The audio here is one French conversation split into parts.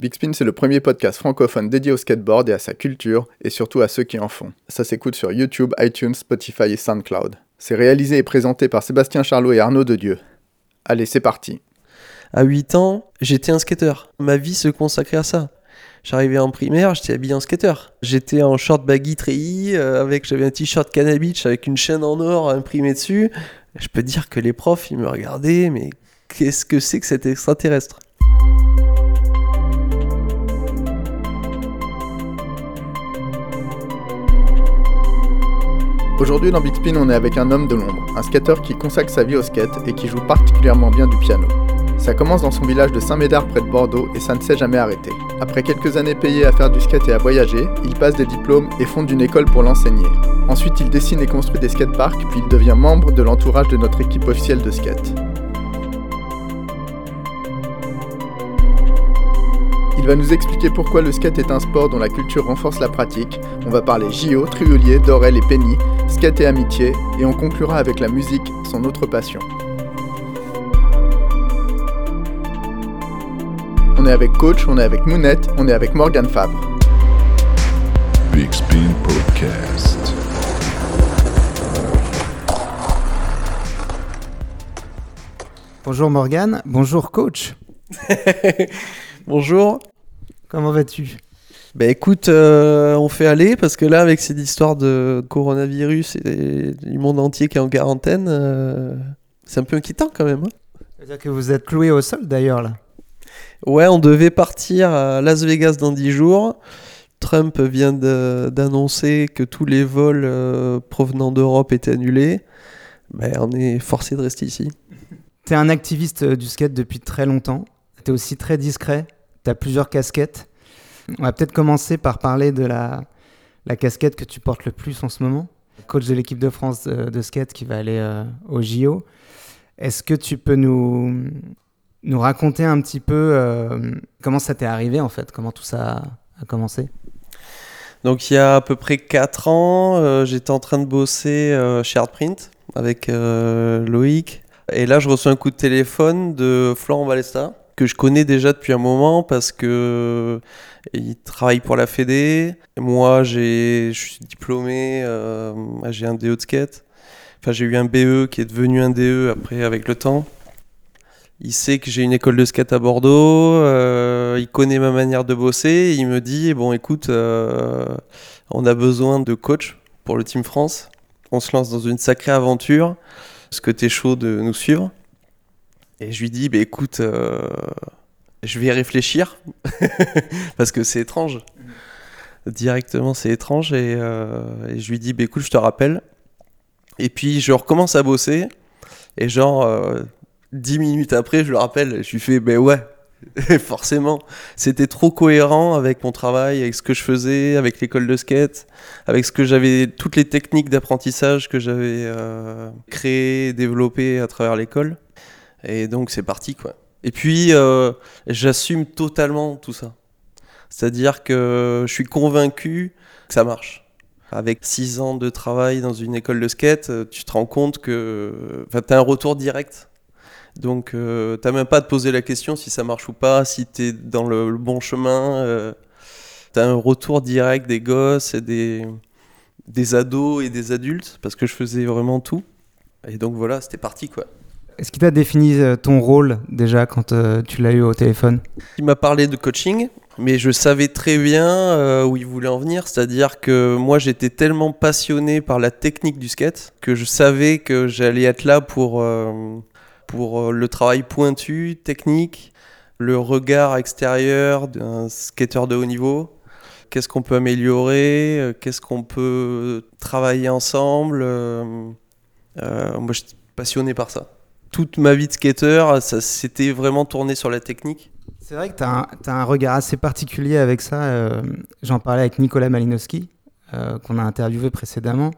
Big Spin, c'est le premier podcast francophone dédié au skateboard et à sa culture, et surtout à ceux qui en font. Ça s'écoute sur YouTube, iTunes, Spotify et SoundCloud. C'est réalisé et présenté par Sébastien Charlot et Arnaud Dedieu. Allez, c'est parti. À 8 ans, j'étais un skateur. Ma vie se consacrait à ça. J'arrivais en primaire, j'étais habillé en skateur. J'étais en short baggy treillis, euh, avec j'avais un t-shirt cannabis avec une chaîne en or imprimée dessus. Je peux dire que les profs, ils me regardaient, mais qu'est-ce que c'est que cet extraterrestre? Aujourd'hui dans Big on est avec un homme de l'ombre, un skateur qui consacre sa vie au skate et qui joue particulièrement bien du piano. Ça commence dans son village de Saint-Médard près de Bordeaux et ça ne s'est jamais arrêté. Après quelques années payées à faire du skate et à voyager, il passe des diplômes et fonde une école pour l'enseigner. Ensuite, il dessine et construit des skateparks, puis il devient membre de l'entourage de notre équipe officielle de skate. Il va nous expliquer pourquoi le skate est un sport dont la culture renforce la pratique. On va parler JO, Triolier, Dorel et Penny, skate et amitié, et on conclura avec la musique, son autre passion. On est avec Coach, on est avec Mounette, on est avec Morgan Fabre. Big Spin Podcast. Bonjour Morgan, bonjour coach. Bonjour. Comment vas-tu? Bah écoute, euh, on fait aller parce que là, avec cette histoire de coronavirus et du monde entier qui est en quarantaine, euh, c'est un peu inquiétant quand même. hein. C'est-à-dire que vous êtes cloué au sol d'ailleurs là. Ouais, on devait partir à Las Vegas dans 10 jours. Trump vient d'annoncer que tous les vols euh, provenant d'Europe étaient annulés. Mais on est forcé de rester ici. T'es un activiste du skate depuis très longtemps. T'es aussi très discret. T'as plusieurs casquettes. On va peut-être commencer par parler de la, casquette que tu portes le plus en ce moment. Coach de l'équipe de France de, de skate qui va aller euh, au JO. Est-ce que tu peux nous, raconter un petit peu euh, comment ça t'est arrivé en fait? Comment tout ça a commencé? Donc il y a à peu près 4 ans, euh, j'étais en train de bosser euh, chez Artprint avec euh, Loïc. Et là, je reçois un coup de téléphone de Florent Balesta, que je connais déjà depuis un moment parce que il travaille pour la Fédé. Moi, je suis diplômé, euh, j'ai un DE de skate. Enfin, j'ai eu un BE qui est devenu un DE après avec le temps. Il sait que j'ai une école de skate à Bordeaux, euh, il connaît ma manière de bosser, il me dit bon écoute, euh, on a besoin de coach pour le Team France, on se lance dans une sacrée aventure, est-ce que t'es chaud de nous suivre? Et je lui dis bah écoute, euh, je vais réfléchir, parce que c'est étrange. Directement c'est étrange et, euh, et je lui dis bah écoute je te rappelle. Et puis je recommence à bosser et genre... euh, dix minutes après, je le rappelle, je lui fais, ben ouais, forcément. C'était trop cohérent avec mon travail, avec ce que je faisais, avec l'école de skate, avec ce que j'avais, toutes les techniques d'apprentissage que j'avais euh, créées, développées à travers l'école. Et donc c'est parti, quoi. Et puis, euh, j'assume totalement tout ça. C'est-à-dire que je suis convaincu que ça marche. Avec six ans de travail dans une école de skate, euh, tu te rends compte que enfin, tu as un retour direct donc, euh, t'as même pas à te poser la question si ça marche ou pas, si t'es dans le, bon chemin. Euh, t'as un retour direct des gosses et des, des ados et des adultes, parce que je faisais vraiment tout. Et donc voilà, c'était parti quoi. Est-ce qu'il t'a défini euh, ton rôle déjà quand euh, tu l'as eu au téléphone? Il m'a parlé de coaching, mais je savais très bien euh, où il voulait en venir. C'est-à-dire que moi, j'étais tellement passionné par la technique du skate que je savais que j'allais être là pour, pour le travail pointu, technique, le regard extérieur d'un skateur de haut niveau. Qu'est-ce qu'on peut améliorer? Qu'est-ce qu'on peut travailler ensemble? Moi, je suis passionné par ça. Toute ma vie de skater, ça s'était vraiment tourné sur la technique. C'est vrai que tu as, un regard assez particulier avec ça. euh, J'en parlais avec Nicolas Malinowski, euh, qu'on a interviewé précédemment,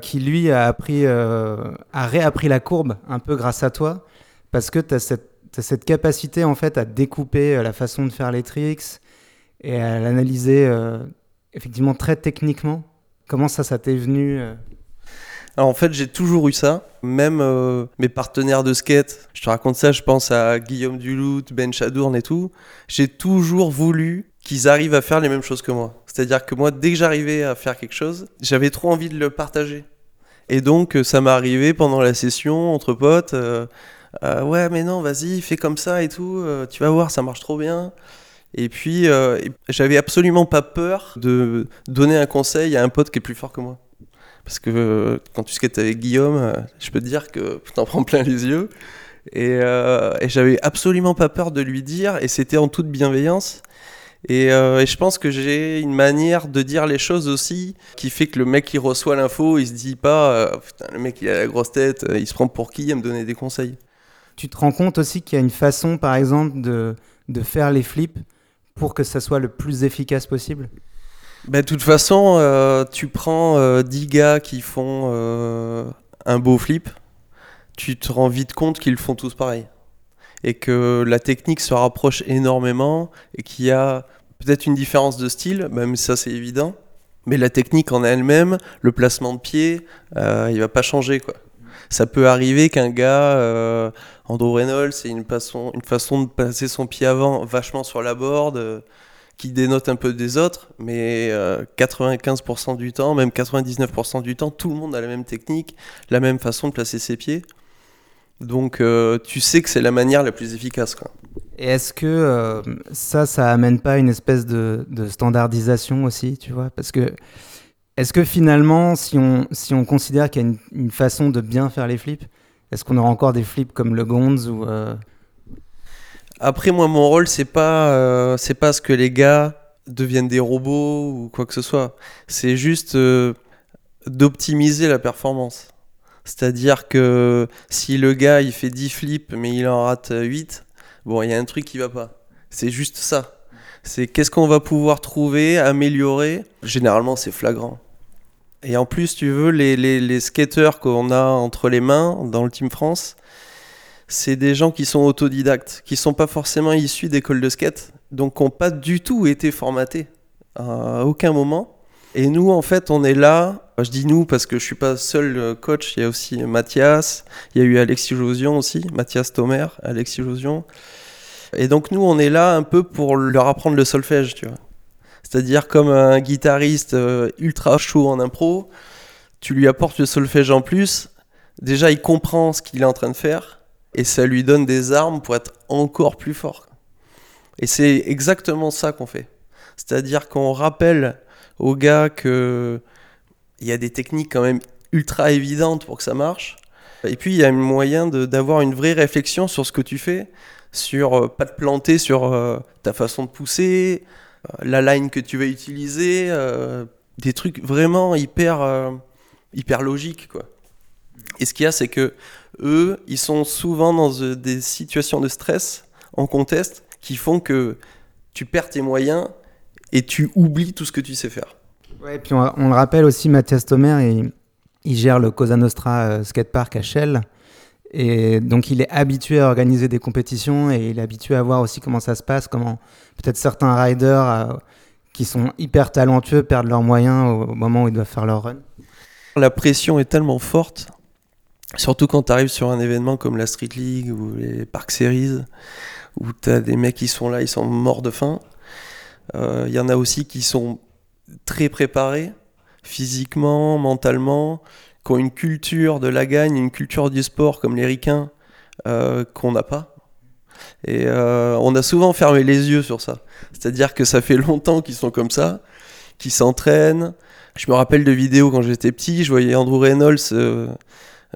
qui lui a, appris, euh, a réappris la courbe un peu grâce à toi, parce que tu as cette, capacité en fait à découper la façon de faire les tricks et à l'analyser effectivement très techniquement. Comment ça, ça t'est venu Alors, en fait, j'ai toujours eu ça. Même euh, mes partenaires de skate, je te raconte ça, je pense à Guillaume Duluth, Ben Chadourne et tout. J'ai toujours voulu qu'ils arrivent à faire les mêmes choses que moi. C'est-à-dire que moi, dès que j'arrivais à faire quelque chose, j'avais trop envie de le partager. Et donc, euh, ça m'est arrivé pendant la session, entre potes. euh, ouais, mais non, vas-y, fais comme ça et tout. tu vas voir, ça marche trop bien. Et puis, j'avais absolument pas peur de donner un conseil à un pote qui est plus fort que moi. Parce que euh, quand tu skates avec Guillaume, euh, je peux te dire que t'en prends plein les yeux. Et, euh, et j'avais absolument pas peur de lui dire, et c'était en toute bienveillance. Et, je pense que j'ai une manière de dire les choses aussi qui fait que le mec qui reçoit l'info, il se dit pas putain le mec il a la grosse tête, il se prend pour qui à me donner des conseils. Tu te rends compte aussi qu'il y a une façon, par exemple, de, de faire les flips pour que ça soit le plus efficace possible? Bah, de toute façon, euh, tu prends euh, 10 gars qui font euh, un beau flip, tu te rends vite compte qu'ils font tous pareil. Et que la technique se rapproche énormément et qu'il y a peut-être une différence de style, même ça c'est évident. Mais la technique en elle-même, le placement de pied, euh, il va pas changer quoi. Ça peut arriver qu'un gars, Andrew Reynolds, c'est une façon, une façon de passer son pied avant vachement sur la board. Euh, qui dénote un peu des autres, mais euh, 95% du temps, même 99% du temps, tout le monde a la même technique, la même façon de placer ses pieds. Donc euh, tu sais que c'est la manière la plus efficace. Quoi. Et est-ce que euh, ça, ça amène pas une espèce de, standardisation aussi, tu vois? Parce que est-ce que finalement, si on, si on considère qu'il y a une, façon de bien faire les flips, est-ce qu'on aura encore des flips comme le Gonz ou euh, Après moi mon rôle c'est pas euh, c'est pas ce que les gars deviennent des robots ou quoi que ce soit. C'est juste euh, d'optimiser la performance. C'est-à-dire que si le gars il fait 10 flips mais il en rate 8, bon il y a un truc qui va pas. C'est juste ça. C'est qu'est-ce qu'on va pouvoir trouver, améliorer. Généralement c'est flagrant. Et en plus tu veux les, les, les skateurs qu'on a entre les mains dans le Team France, c'est des gens qui sont autodidactes, qui sont pas forcément issus d'écoles de skate, donc qui n'ont pas du tout été formatés à aucun moment. Et nous, en fait, on est là. Je dis nous parce que je suis pas seul euh, coach. Il y a aussi Mathias, il y a eu Alexis Josion aussi, Mathias Thomer, Alexis Josion. Et donc nous, on est là un peu pour leur apprendre le solfège, tu vois. C'est-à-dire comme un guitariste euh, ultra chaud en impro, tu lui apportes le solfège en plus. Déjà, il comprend ce qu'il est en train de faire et ça lui donne des armes pour être encore plus fort. Et c'est exactement ça qu'on fait. C'est-à-dire qu'on rappelle aux gars que il y a des techniques quand même ultra évidentes pour que ça marche. Et puis il y a un moyen d'avoir une vraie réflexion sur ce que tu fais, sur euh, pas te planter sur euh, ta façon de pousser, euh, la line que tu vas utiliser, des trucs vraiment hyper hyper logiques quoi. Et ce qu'il y a c'est que eux, ils sont souvent dans euh, des situations de stress en contest qui font que tu perds tes moyens et tu oublies tout ce que tu sais faire. Ouais, puis on, on le rappelle aussi, Mathias Thomer, il, il gère le Cosa Nostra euh, Skatepark à Shell. Et donc, il est habitué à organiser des compétitions et il est habitué à voir aussi comment ça se passe, comment peut-être certains riders euh, qui sont hyper talentueux perdent leurs moyens au, au moment où ils doivent faire leur run. La pression est tellement forte, surtout quand tu arrives sur un événement comme la Street League ou les Park Series, où tu as des mecs qui sont là, ils sont morts de faim. Euh, Il y en a aussi qui sont très préparés, physiquement, mentalement, qui ont une culture de la gagne, une culture du sport comme les ricains, euh, qu'on n'a pas. Et euh, on a souvent fermé les yeux sur ça. C'est-à-dire que ça fait longtemps qu'ils sont comme ça, qu'ils s'entraînent. Je me rappelle de vidéos quand j'étais petit, je voyais Andrew Reynolds euh,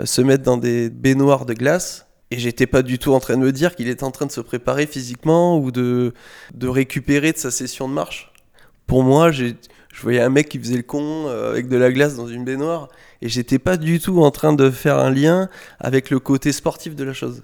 se mettre dans des baignoires de glace. Et j'étais pas du tout en train de me dire qu'il était en train de se préparer physiquement ou de, de récupérer de sa session de marche. Pour moi, j'ai- je voyais un mec qui faisait le con euh, avec de la glace dans une baignoire et j'étais pas du tout en train de faire un lien avec le côté sportif de la chose.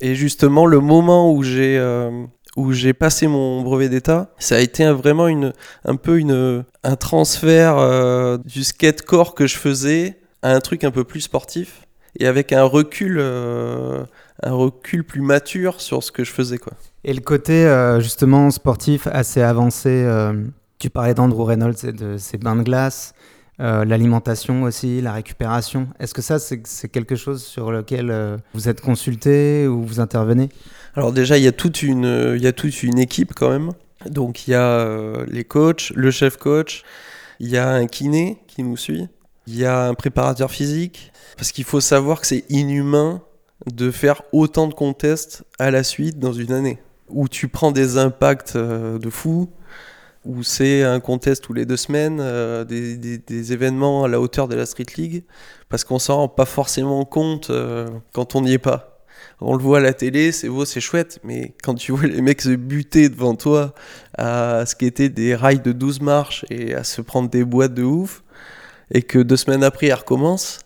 Et justement, le moment où j'ai euh, où j'ai passé mon brevet d'état, ça a été vraiment une, un peu une, un transfert euh, du skatecore que je faisais à un truc un peu plus sportif et avec un recul, euh, un recul plus mature sur ce que je faisais. Quoi. Et le côté euh, justement sportif assez avancé, euh, tu parlais d'Andrew Reynolds et de ses bains de glace. l'alimentation aussi, la récupération. Est-ce que ça, c'est quelque chose sur lequel vous êtes consulté ou vous intervenez? Alors déjà, il y a toute une, il y a toute une équipe quand même. Donc il y a les coachs, le chef coach, il y a un kiné qui nous suit, il y a un préparateur physique? Parce qu'il faut savoir que c'est inhumain de faire autant de contests à la suite dans une année. Où tu prends des impacts euh, de fou, où c'est un contest tous les deux semaines, euh, des, événements à la hauteur de la Street League, parce qu'on s'en rend pas forcément compte euh, quand on n'y est pas. On le voit à la télé, c'est beau, c'est chouette, mais quand tu vois les mecs se buter devant toi à ce qui était des rails de 12 marches et à se prendre des boîtes de ouf, et que deux semaines après ils recommencent,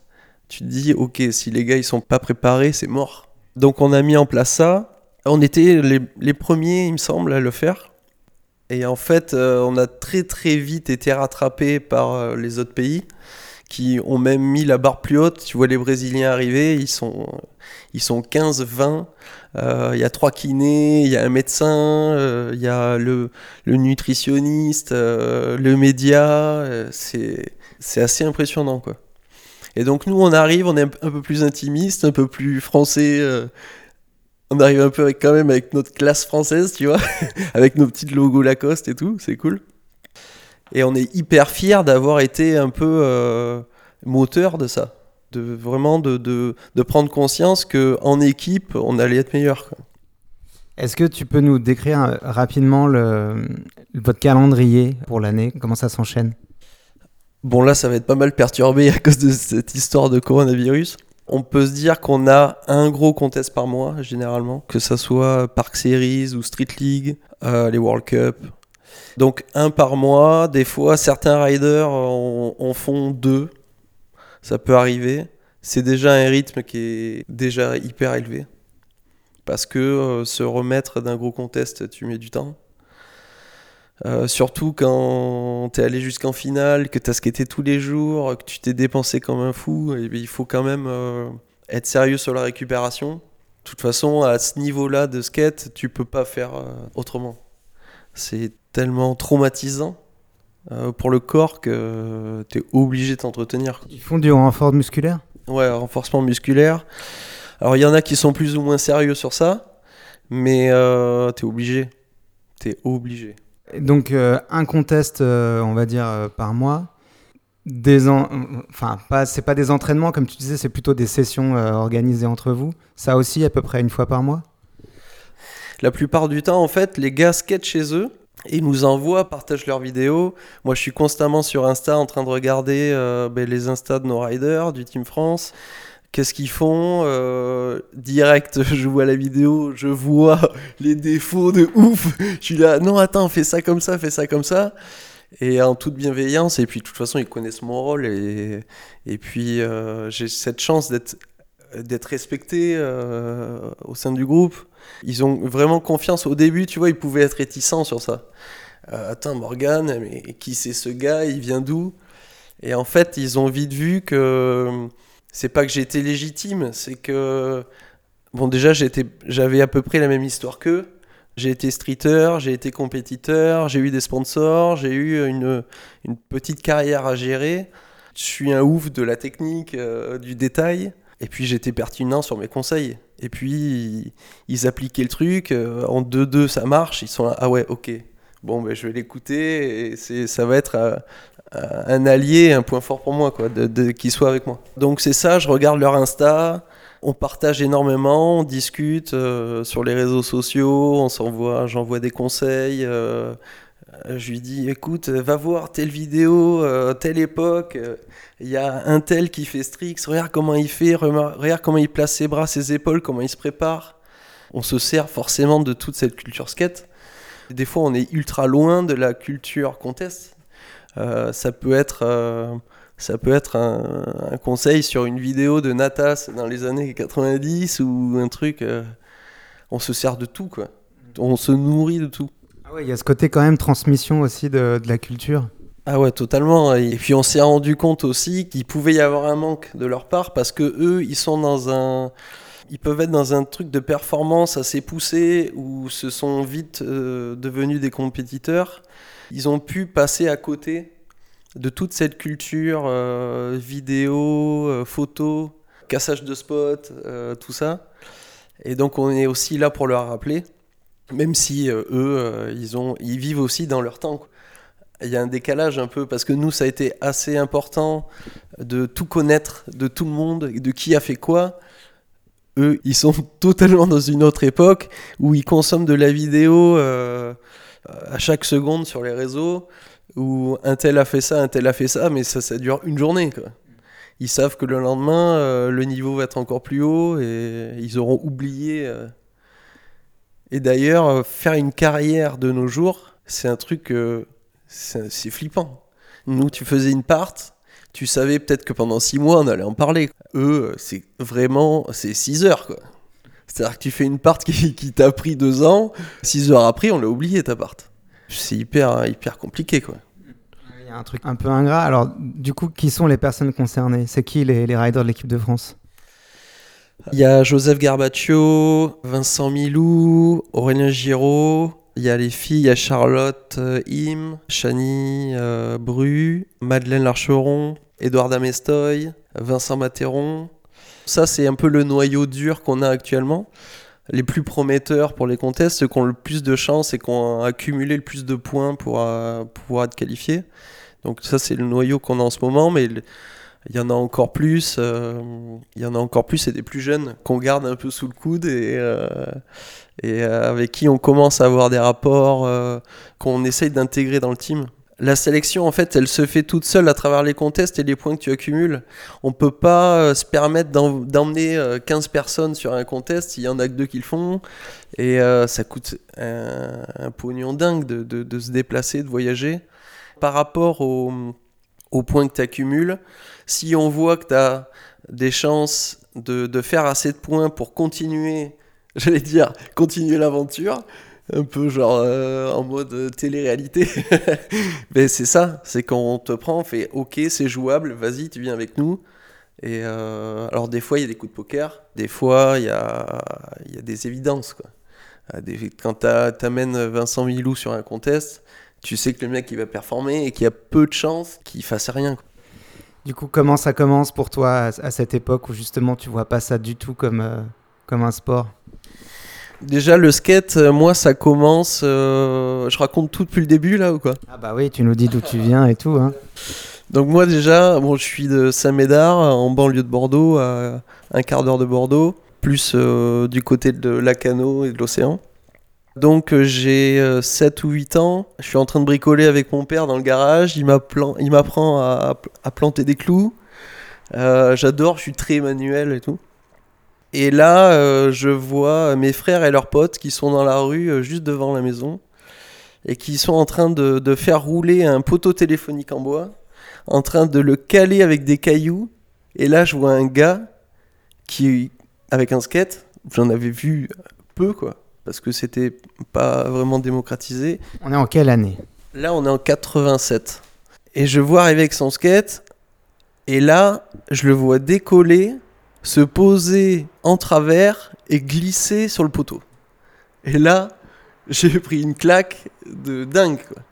tu te dis, ok, si les gars ils sont pas préparés, c'est mort. Donc on a mis en place ça. On était les, premiers, il me semble, à le faire. Et en fait, euh, on a très très vite été rattrapés par euh, les autres pays qui ont même mis la barre plus haute. Tu vois les Brésiliens arriver, ils sont, ils sont 15, 20. Euh, Il y a trois kinés, il y a un médecin, euh, il y a le, nutritionniste, euh, le média. c'est c'est assez impressionnant quoi. Et donc nous on arrive, on est un, peu plus intimiste, un peu plus français. on arrive un peu avec, quand même avec notre classe française, tu vois, avec nos petits logos Lacoste et tout, c'est cool. Et on est hyper fiers d'avoir été un peu euh, moteur de ça, de vraiment de, de, de prendre conscience que en équipe on allait être meilleur. Est-ce que tu peux nous décrire euh, rapidement le, votre calendrier pour l'année? Comment ça s'enchaîne? Bon là ça va être pas mal perturbé à cause de cette histoire de coronavirus. On peut se dire qu'on a un gros contest par mois généralement, que ça soit Park Series ou Street League, euh, les World Cup. Donc un par mois, des fois certains riders en, en font deux, ça peut arriver. C'est déjà un rythme qui est déjà hyper élevé. Parce que euh, se remettre d'un gros contest, tu mets du temps. Euh, surtout quand t'es allé jusqu'en finale, que t'as skaté tous les jours, que tu t'es dépensé comme un fou, et bien, il faut quand même euh, être sérieux sur la récupération. De toute façon, à ce niveau-là de skate, tu peux pas faire euh, autrement. C'est tellement traumatisant euh, pour le corps que t'es obligé de t'entretenir. Ils font du renfort musculaire? Ouais, renforcement musculaire. Alors il y en a qui sont plus ou moins sérieux sur ça, mais euh, t'es obligé. T'es obligé. Et Donc euh, un contest, euh, on va dire, par mois. Des en- Enfin, pas, c'est pas des entraînements, comme tu disais, c'est plutôt des sessions organisées entre vous. Ça aussi, à peu près une fois par mois? La plupart du temps, en fait, les gars skatent chez eux ils nous envoient, partagent leurs vidéos. Moi, je suis constamment sur Insta en train de regarder euh, ben, les Insta de nos riders, du Team France. Qu'est-ce qu'ils font Euh, Direct, je vois la vidéo, je vois les défauts de ouf. Je suis là, non, attends, fais ça comme ça, fais ça comme ça. Et en toute bienveillance, et puis de toute façon, ils connaissent mon rôle. Et, et puis, euh, j'ai cette chance d'être d'être respecté euh, au sein du groupe. Ils ont vraiment confiance. Au début, tu vois, ils pouvaient être réticents sur ça. Euh, attends, Morgan, mais qui c'est ce gars? Il vient d'où? Et en fait, ils ont vite vu que c'est pas que j'étais légitime, c'est que bon, déjà, j'avais à peu près la même histoire qu'eux. J'ai été streeter, j'ai été compétiteur, j'ai eu des sponsors, j'ai eu une, une petite carrière à gérer. Je suis un ouf de la technique, euh, du détail. Et puis j'étais pertinent sur mes conseils. Et puis ils, appliquaient le truc. euh, en 2-2, ça marche. Ils sont là, ah ouais, ok. Bon, ben, je vais l'écouter. Et ça va être euh, euh, un allié, un point fort pour moi, quoi, de, qu'ils soient avec moi. Donc c'est ça, je regarde leur Insta. On partage énormément, on discute sur les réseaux sociaux, on s'envoie, j'envoie des conseils. Je lui dis, écoute, va voir telle vidéo, euh, telle époque. euh, il y a un tel qui fait Strix, regarde comment il fait, regarde comment il place ses bras, ses épaules, comment il se prépare. On se sert forcément de toute cette culture skate. Des fois, on est ultra loin de la culture contest. Euh, ça peut être, euh, ça peut être un, un conseil sur une vidéo de Natas dans les années 90 ou un truc. euh, on se sert de tout, quoi. On se nourrit de tout. Ah ouais, il y a ce côté quand même transmission aussi de, de la culture. Ah ouais, totalement. Et puis on s'est rendu compte aussi qu'il pouvait y avoir un manque de leur part parce que eux, ils sont dans un, ils peuvent être dans un truc de performance assez poussé où se sont vite euh, devenus des compétiteurs. Ils ont pu passer à côté de toute cette culture euh, vidéo, euh, photo, cassage de spot, euh, tout ça. Et donc on est aussi là pour leur rappeler, même si eux, ils, ont, ils vivent aussi dans leur temps. Il y a un décalage un peu, parce que nous, ça a été assez important de tout connaître, de tout le monde, de qui a fait quoi. Eux, ils sont totalement dans une autre époque où ils consomment de la vidéo euh, à chaque seconde sur les réseaux, où un tel a fait ça, un tel a fait ça, mais ça, ça dure une journée. Ils savent que le lendemain, euh, le niveau va être encore plus haut et ils auront oublié. Et d'ailleurs, euh, faire une carrière de nos jours, c'est un truc, euh, c'est flippant. Nous, tu faisais une part, tu savais peut-être que pendant six mois, on allait en parler. Eux, euh, c'est vraiment, c'est 6 heures, quoi. C'est-à-dire que tu fais une part qui, qui t'a pris deux ans, 6 heures après, on l'a oublié, ta part. C'est hyper, hyper compliqué, quoi. Il y a un truc un peu ingrat. Alors, du coup, qui sont les personnes concernées? C'est qui les, les riders de l'équipe de France? Il y a Joseph Garbaccio, Vincent Milou, Aurélien Giraud. Il y a les filles, il y a Charlotte euh, Im, Chani euh, Bru, Madeleine Larcheron, Édouard Damestoy, Vincent Matéron. Ça, c'est un peu le noyau dur qu'on a actuellement. Les plus prometteurs pour les contests, ceux qui ont le plus de chance et qui ont accumulé le plus de points pour euh, pouvoir être qualifiés. Donc ça, c'est le noyau qu'on a en ce moment, mais il y en a encore plus. euh, il y en a encore plus et des plus jeunes qu'on garde un peu sous le coude et, euh, euh, avec qui on commence à avoir des rapports qu'on essaye d'intégrer dans le team. La sélection, en fait, elle se fait toute seule à travers les contests et les points que tu accumules. On peut pas se permettre d'emmener euh, 15 personnes sur un contest, il y en a que deux qui le font. Et ça coûte un, pognon dingue de, se déplacer, de voyager. Par rapport au- aux points que tu accumules, si on voit que tu as des chances de, de faire assez de points pour continuer, j'allais dire, continuer l'aventure, un peu genre euh, en mode euh, télé-réalité, mais c'est ça, c'est quand on te prend, on fait ok, c'est jouable, vas-y, tu viens avec nous. Et euh, alors des fois il y a des coups de poker, des fois il y a, y a des évidences. Quoi. Des- quand Vincent Milou sur un contest, tu sais que le mec il va performer et qu'il y a peu de chances qu'il fasse rien. Du coup, comment ça commence pour toi à, à cette époque où justement tu vois pas ça du tout comme, euh, comme un sport? Déjà le skate, euh, moi ça commence, euh, je raconte tout depuis le début là ou quoi? Ah bah oui, tu nous dis d'où tu viens et tout. Hein. Donc moi déjà, bon, je suis de Saint-Médard, en banlieue de Bordeaux, à un quart d'heure de Bordeaux, plus euh, du côté de Lacano et de l'océan. Donc euh, j'ai euh, 7 ou 8 ans, je suis en train de bricoler avec mon père dans le garage, il m'apprend à, planter des clous. Euh, J'adore, je suis très manuel et tout. Et là, euh, je vois mes frères et leurs potes qui sont dans la rue euh, juste devant la maison et qui sont en train de, de faire rouler un poteau téléphonique en bois en train de le caler avec des cailloux. Et là, je vois un gars qui, avec un skate, j'en avais vu peu, quoi, parce que c'était pas vraiment démocratisé. On est en quelle année? Là, on est en 87. Et je vois arriver avec son skate, et là, je le vois décoller, se poser en travers et glisser sur le poteau. Et là, j'ai pris une claque de dingue, quoi.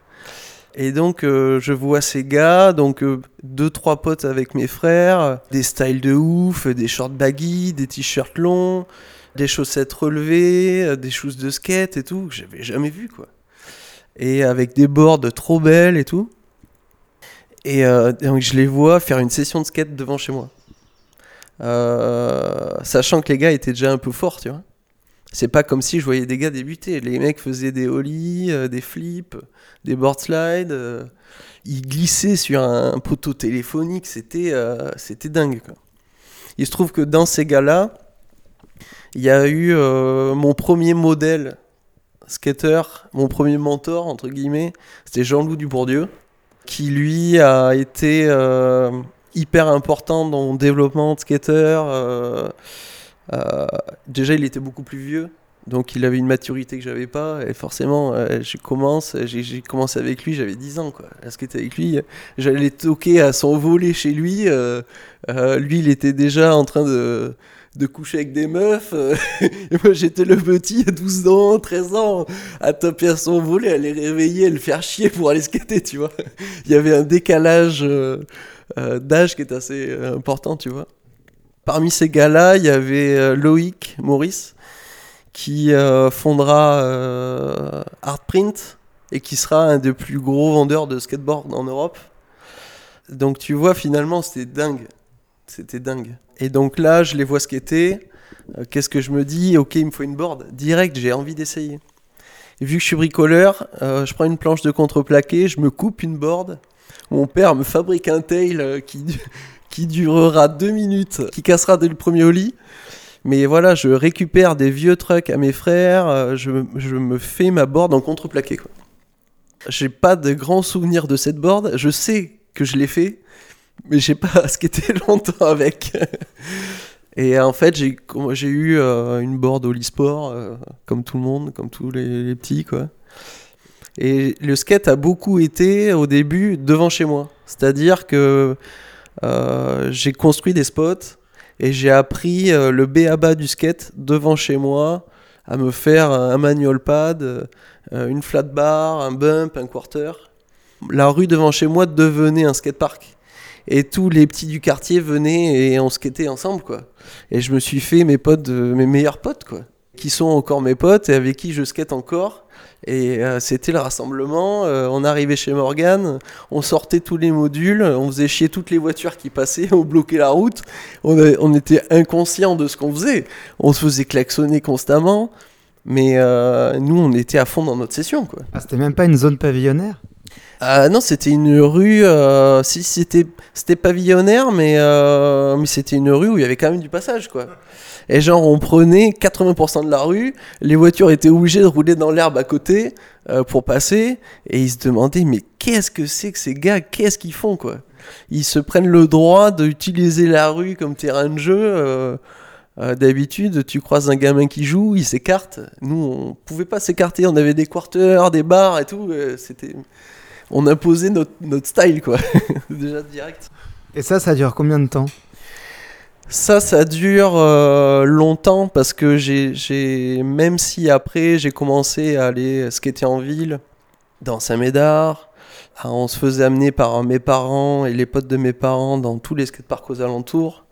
Et donc, euh, je vois ces gars, donc euh, deux, trois potes avec mes frères, des styles de ouf, des shorts baggy, des t-shirts longs, des chaussettes relevées, euh, des shoes de skate et tout, que j'avais jamais vu, quoi. Et avec des boards trop belles et tout. Et euh, donc, je les vois faire une session de skate devant chez moi. Euh, sachant que les gars étaient déjà un peu forts, tu vois. C'est pas comme si je voyais des gars débuter. Les mecs faisaient des ollies, des flips, des board slides. ils glissaient sur un poteau téléphonique. C'était c'était dingue. Quoi. Il se trouve que dans ces gars-là, il y a eu euh, mon premier modèle skater, mon premier mentor, entre guillemets. C'était Jean-Loup Dubourdieu, qui lui a été euh, hyper important dans mon développement de skater. euh, déjà, il était beaucoup plus vieux, donc il avait une maturité que j'avais pas, et forcément, je commence, j'ai commencé avec lui, j'avais 10 ans, quoi. À skater avec lui, j'allais toquer à son volet chez lui. lui, il était déjà en train de, de coucher avec des meufs. euh, et moi, j'étais le petit à 12 ans, 13 ans, à taper à son volet, à les réveiller, à le faire chier pour aller skater, tu vois. Il y avait un décalage euh, euh, d'âge qui est assez important, tu vois. Parmi ces gars-là, il y avait Loïc Maurice, qui euh, fondera Artprint et qui sera un des plus gros vendeurs de skateboard en Europe. Donc tu vois, finalement, c'était dingue. C'était dingue. Et donc là, je les vois skater. Euh, Qu'est-ce que je me dis? Ok, il me faut une board. Direct, j'ai envie d'essayer. Et vu que je suis bricoleur, euh, je prends une planche de contreplaqué, je me coupe une board. Mon père me fabrique un tail euh, qui, qui durera deux minutes, qui cassera dès le premier ollie. Mais voilà, je récupère des vieux trucks à mes frères, euh, je, je me fais ma board en contreplaqué. J'ai pas de grands souvenirs de cette board. Je sais que je l'ai fait, mais j'ai pas skaté longtemps avec. Et en fait, j'ai eu euh, une board au Sport, euh, comme tout le monde, comme tous les, petits, quoi. Et le skate a beaucoup été au début devant chez moi. C'est-à-dire que euh, j'ai construit des spots et j'ai appris le B à bas du skate devant chez moi à me faire un manual pad, une flat bar, un bump, un quarter. La rue devant chez moi devenait un skatepark. Et tous les petits du quartier venaient et on skatait ensemble, quoi. Et je me suis fait mes potes, de- mes meilleurs potes, quoi. Qui sont encore mes potes et avec qui je skate encore. Et euh, c'était le rassemblement. euh, on arrivait chez Morgan, on sortait tous les modules, on faisait chier toutes les voitures qui passaient, on bloquait la route. On, était inconscient de ce qu'on faisait. On se faisait klaxonner constamment. Mais euh, nous, on était à fond dans notre session, quoi. Ah, c'était même pas une zone pavillonnaire? Ah non, c'était une rue. euh, si c'était c'était pavillonnaire, mais euh, mais c'était une rue où il y avait quand même du passage, quoi. Et genre, on prenait 80% de la rue, les voitures étaient obligées de rouler dans l'herbe à côté euh, pour passer, et ils se demandaient, mais qu'est-ce que c'est que ces gars? Qu'est-ce qu'ils font, quoi? Ils se prennent le droit d'utiliser la rue comme terrain de jeu. euh, euh, D'habitude, tu croises un gamin qui joue, il s'écarte. Nous, on pouvait pas s'écarter, on avait des quarters, des bars et tout. euh, C'était on imposait notre, notre style, quoi. Déjà direct. Et ça, ça dure combien de temps? Ça, ça dure euh, longtemps parce que j'ai, même si après j'ai commencé à aller skater en ville, dans Saint-Médard, on se faisait amener par mes parents et les potes de mes parents dans tous les skateparks aux alentours.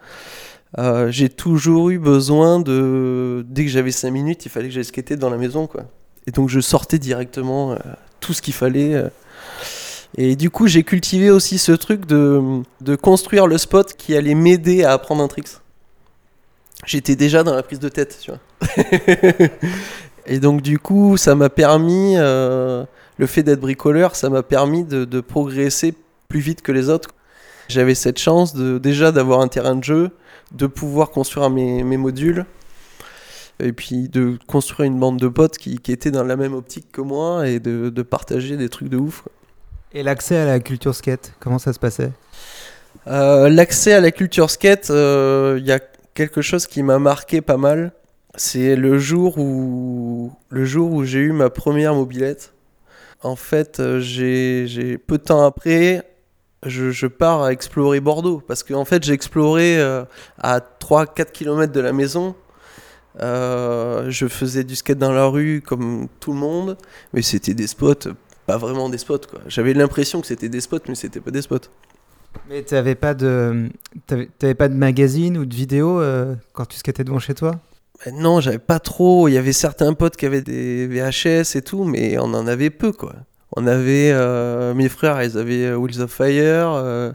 Euh, j'ai toujours eu besoin de. Dès que j'avais 5 minutes, il fallait que j'aille skater dans la maison, quoi. Et donc je sortais directement euh, tout ce qu'il fallait. Et du coup, j'ai cultivé aussi ce truc de, de construire le spot qui allait m'aider à apprendre un tricks. J'étais déjà dans la prise de tête, tu vois. Et donc, du coup, ça m'a permis, euh, le fait d'être bricoleur, ça m'a permis de, progresser plus vite que les autres. J'avais cette chance de, déjà d'avoir un terrain de jeu, de pouvoir construire mes, modules, et puis de construire une bande de potes qui, qui étaient dans la même optique que moi et de, de partager des trucs de ouf. Et l'accès à la culture skate, comment ça se passait? Euh, L'accès à la culture skate, euh, il y a quelque chose qui m'a marqué pas mal. C'est le jour où le jour où j'ai eu ma première mobilette. En fait, euh, j'ai peu de temps après, je, pars à explorer Bordeaux parce qu'en fait, j'ai exploré à 3-4 km de la maison. Je faisais du skate dans la rue comme tout le monde, mais c'était des spots, pas vraiment des spots quoi. J'avais l'impression que c'était des spots, mais c'était pas des spots. Mais t'avais pas de, t'avais t'avais pas de magazine ou de vidéo euh, quand tu skatais devant chez toi? Ben Non, j'avais pas trop. Il y avait certains potes qui avaient des VHS et tout, mais on en avait peu, quoi. On avait euh, mes frères, ils avaient euh, Wheels of Fire. euh,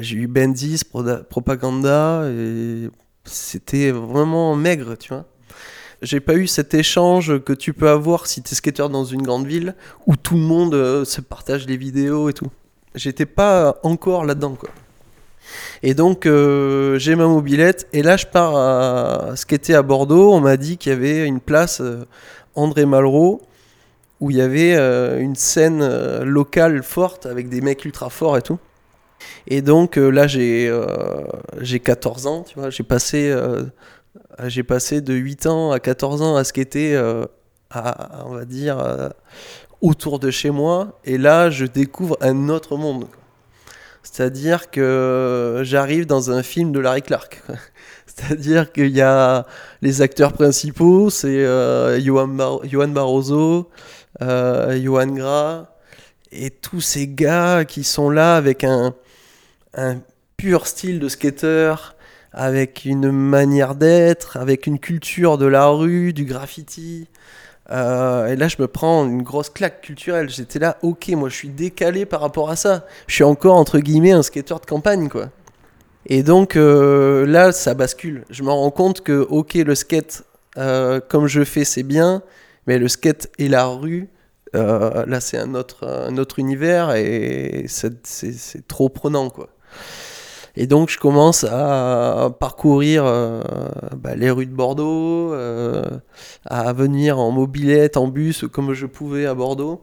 J'ai eu Bendis, Proda- Propaganda, et c'était vraiment maigre, tu vois. J'ai pas eu cet échange que tu peux avoir si t'es skateur dans une grande ville où tout le monde euh, se partage les vidéos et tout. J'étais pas encore là-dedans, quoi. Et donc, euh, j'ai ma mobilette. Et là, je pars à skater à Bordeaux. On m'a dit qu'il y avait une place euh, André Malraux où il y avait une scène locale forte avec des mecs ultra forts et tout. Et donc, là, j'ai j'ai 14 ans, tu vois. J'ai passé, j'ai passé de 8 ans à 14 ans à skater, euh, à, on va dire, euh, autour de chez moi. Et là, je découvre un autre monde. C'est-à-dire que j'arrive dans un film de Larry Clark. C'est-à-dire qu'il y a les acteurs principaux, c'est euh, Johan, Bar- Johan Barroso, euh, Johan Gras, et tous ces gars qui sont là avec un, un pur style de skater, avec une manière d'être, avec une culture de la rue, du graffiti. Euh, et là, je me prends une grosse claque culturelle. J'étais là, ok, moi je suis décalé par rapport à ça. Je suis encore, entre guillemets, un skater de campagne, quoi. Et donc euh, là, ça bascule. Je me rends compte que, ok, le skate, euh, comme je fais, c'est bien, mais le skate et la rue, là, c'est un autre, un autre univers et c'est trop prenant, quoi. Et donc, je commence à parcourir euh, bah, les rues de Bordeaux, euh, à venir en mobilette, en bus, comme je pouvais à Bordeaux,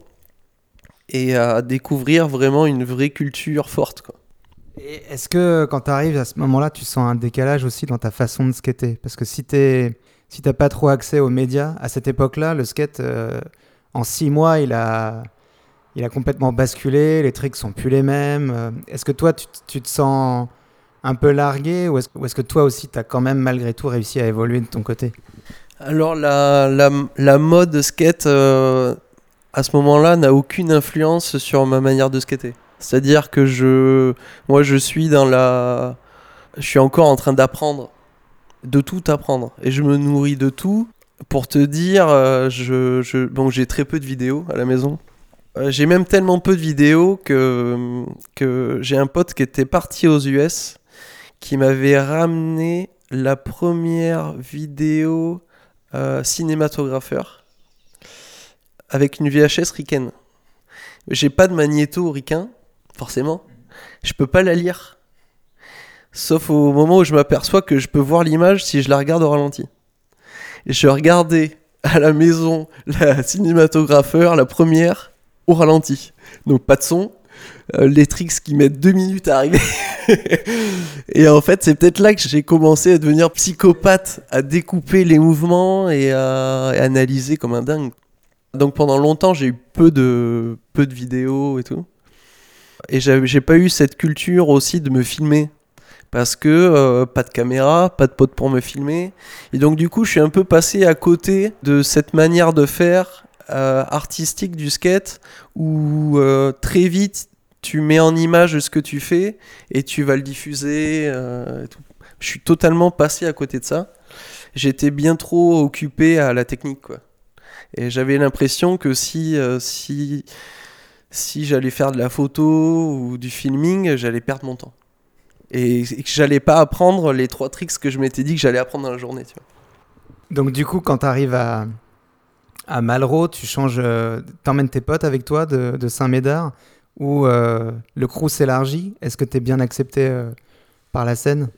et à découvrir vraiment une vraie culture forte, Est-ce que quand tu arrives à ce moment-là, tu sens un décalage aussi dans ta façon de skater? Parce que si tu si t'as pas trop accès aux médias, à cette époque-là, le skate, euh, en six mois, il a, il a complètement basculé, les tricks sont plus les mêmes. Est-ce que toi, tu te sens un peu largué ou est-ce que toi aussi, tu as quand même malgré tout réussi à évoluer de ton côté Alors la, la, la mode skate euh, à ce moment-là n'a aucune influence sur ma manière de skater. C'est-à-dire que je moi je suis dans la je suis encore en train d'apprendre de tout apprendre et je me nourris de tout pour te dire euh, je, je j'ai très peu de vidéos à la maison. Euh, j'ai même tellement peu de vidéos que que j'ai un pote qui était parti aux US qui m'avait ramené la première vidéo euh, cinématographeur avec une VHS Riken. J'ai pas de magnéto Riken, forcément. Je peux pas la lire. Sauf au moment où je m'aperçois que je peux voir l'image si je la regarde au ralenti. Et je regardais à la maison la cinématographeur, la première, au ralenti. Donc pas de son. Euh, les tricks qui mettent deux minutes à arriver. et en fait, c'est peut-être là que j'ai commencé à devenir psychopathe, à découper les mouvements et à, analyser comme un dingue. Donc pendant longtemps, j'ai eu peu de, peu de vidéos et tout. Et j'ai pas eu cette culture aussi de me filmer. Parce que euh, pas de caméra, pas de pote pour me filmer. Et donc du coup, je suis un peu passé à côté de cette manière de faire euh, artistique du skate où très vite tu mets en image ce que tu fais et tu vas le diffuser. euh. Je suis totalement passé à côté de ça. J'étais bien trop occupé à la technique, quoi. Et j'avais l'impression que si, euh, si, si j'allais faire de la photo ou du filming, j'allais perdre mon temps. Et, que j'allais pas apprendre les trois tricks que je m'étais dit que j'allais apprendre dans la journée. Donc du coup, quand tu arrives à, à Malraux, tu changes, euh, t'emmènes tes potes avec toi de, de Saint-Médard ou euh, le crew s'élargit Est-ce que tu es bien accepté euh, par la scène?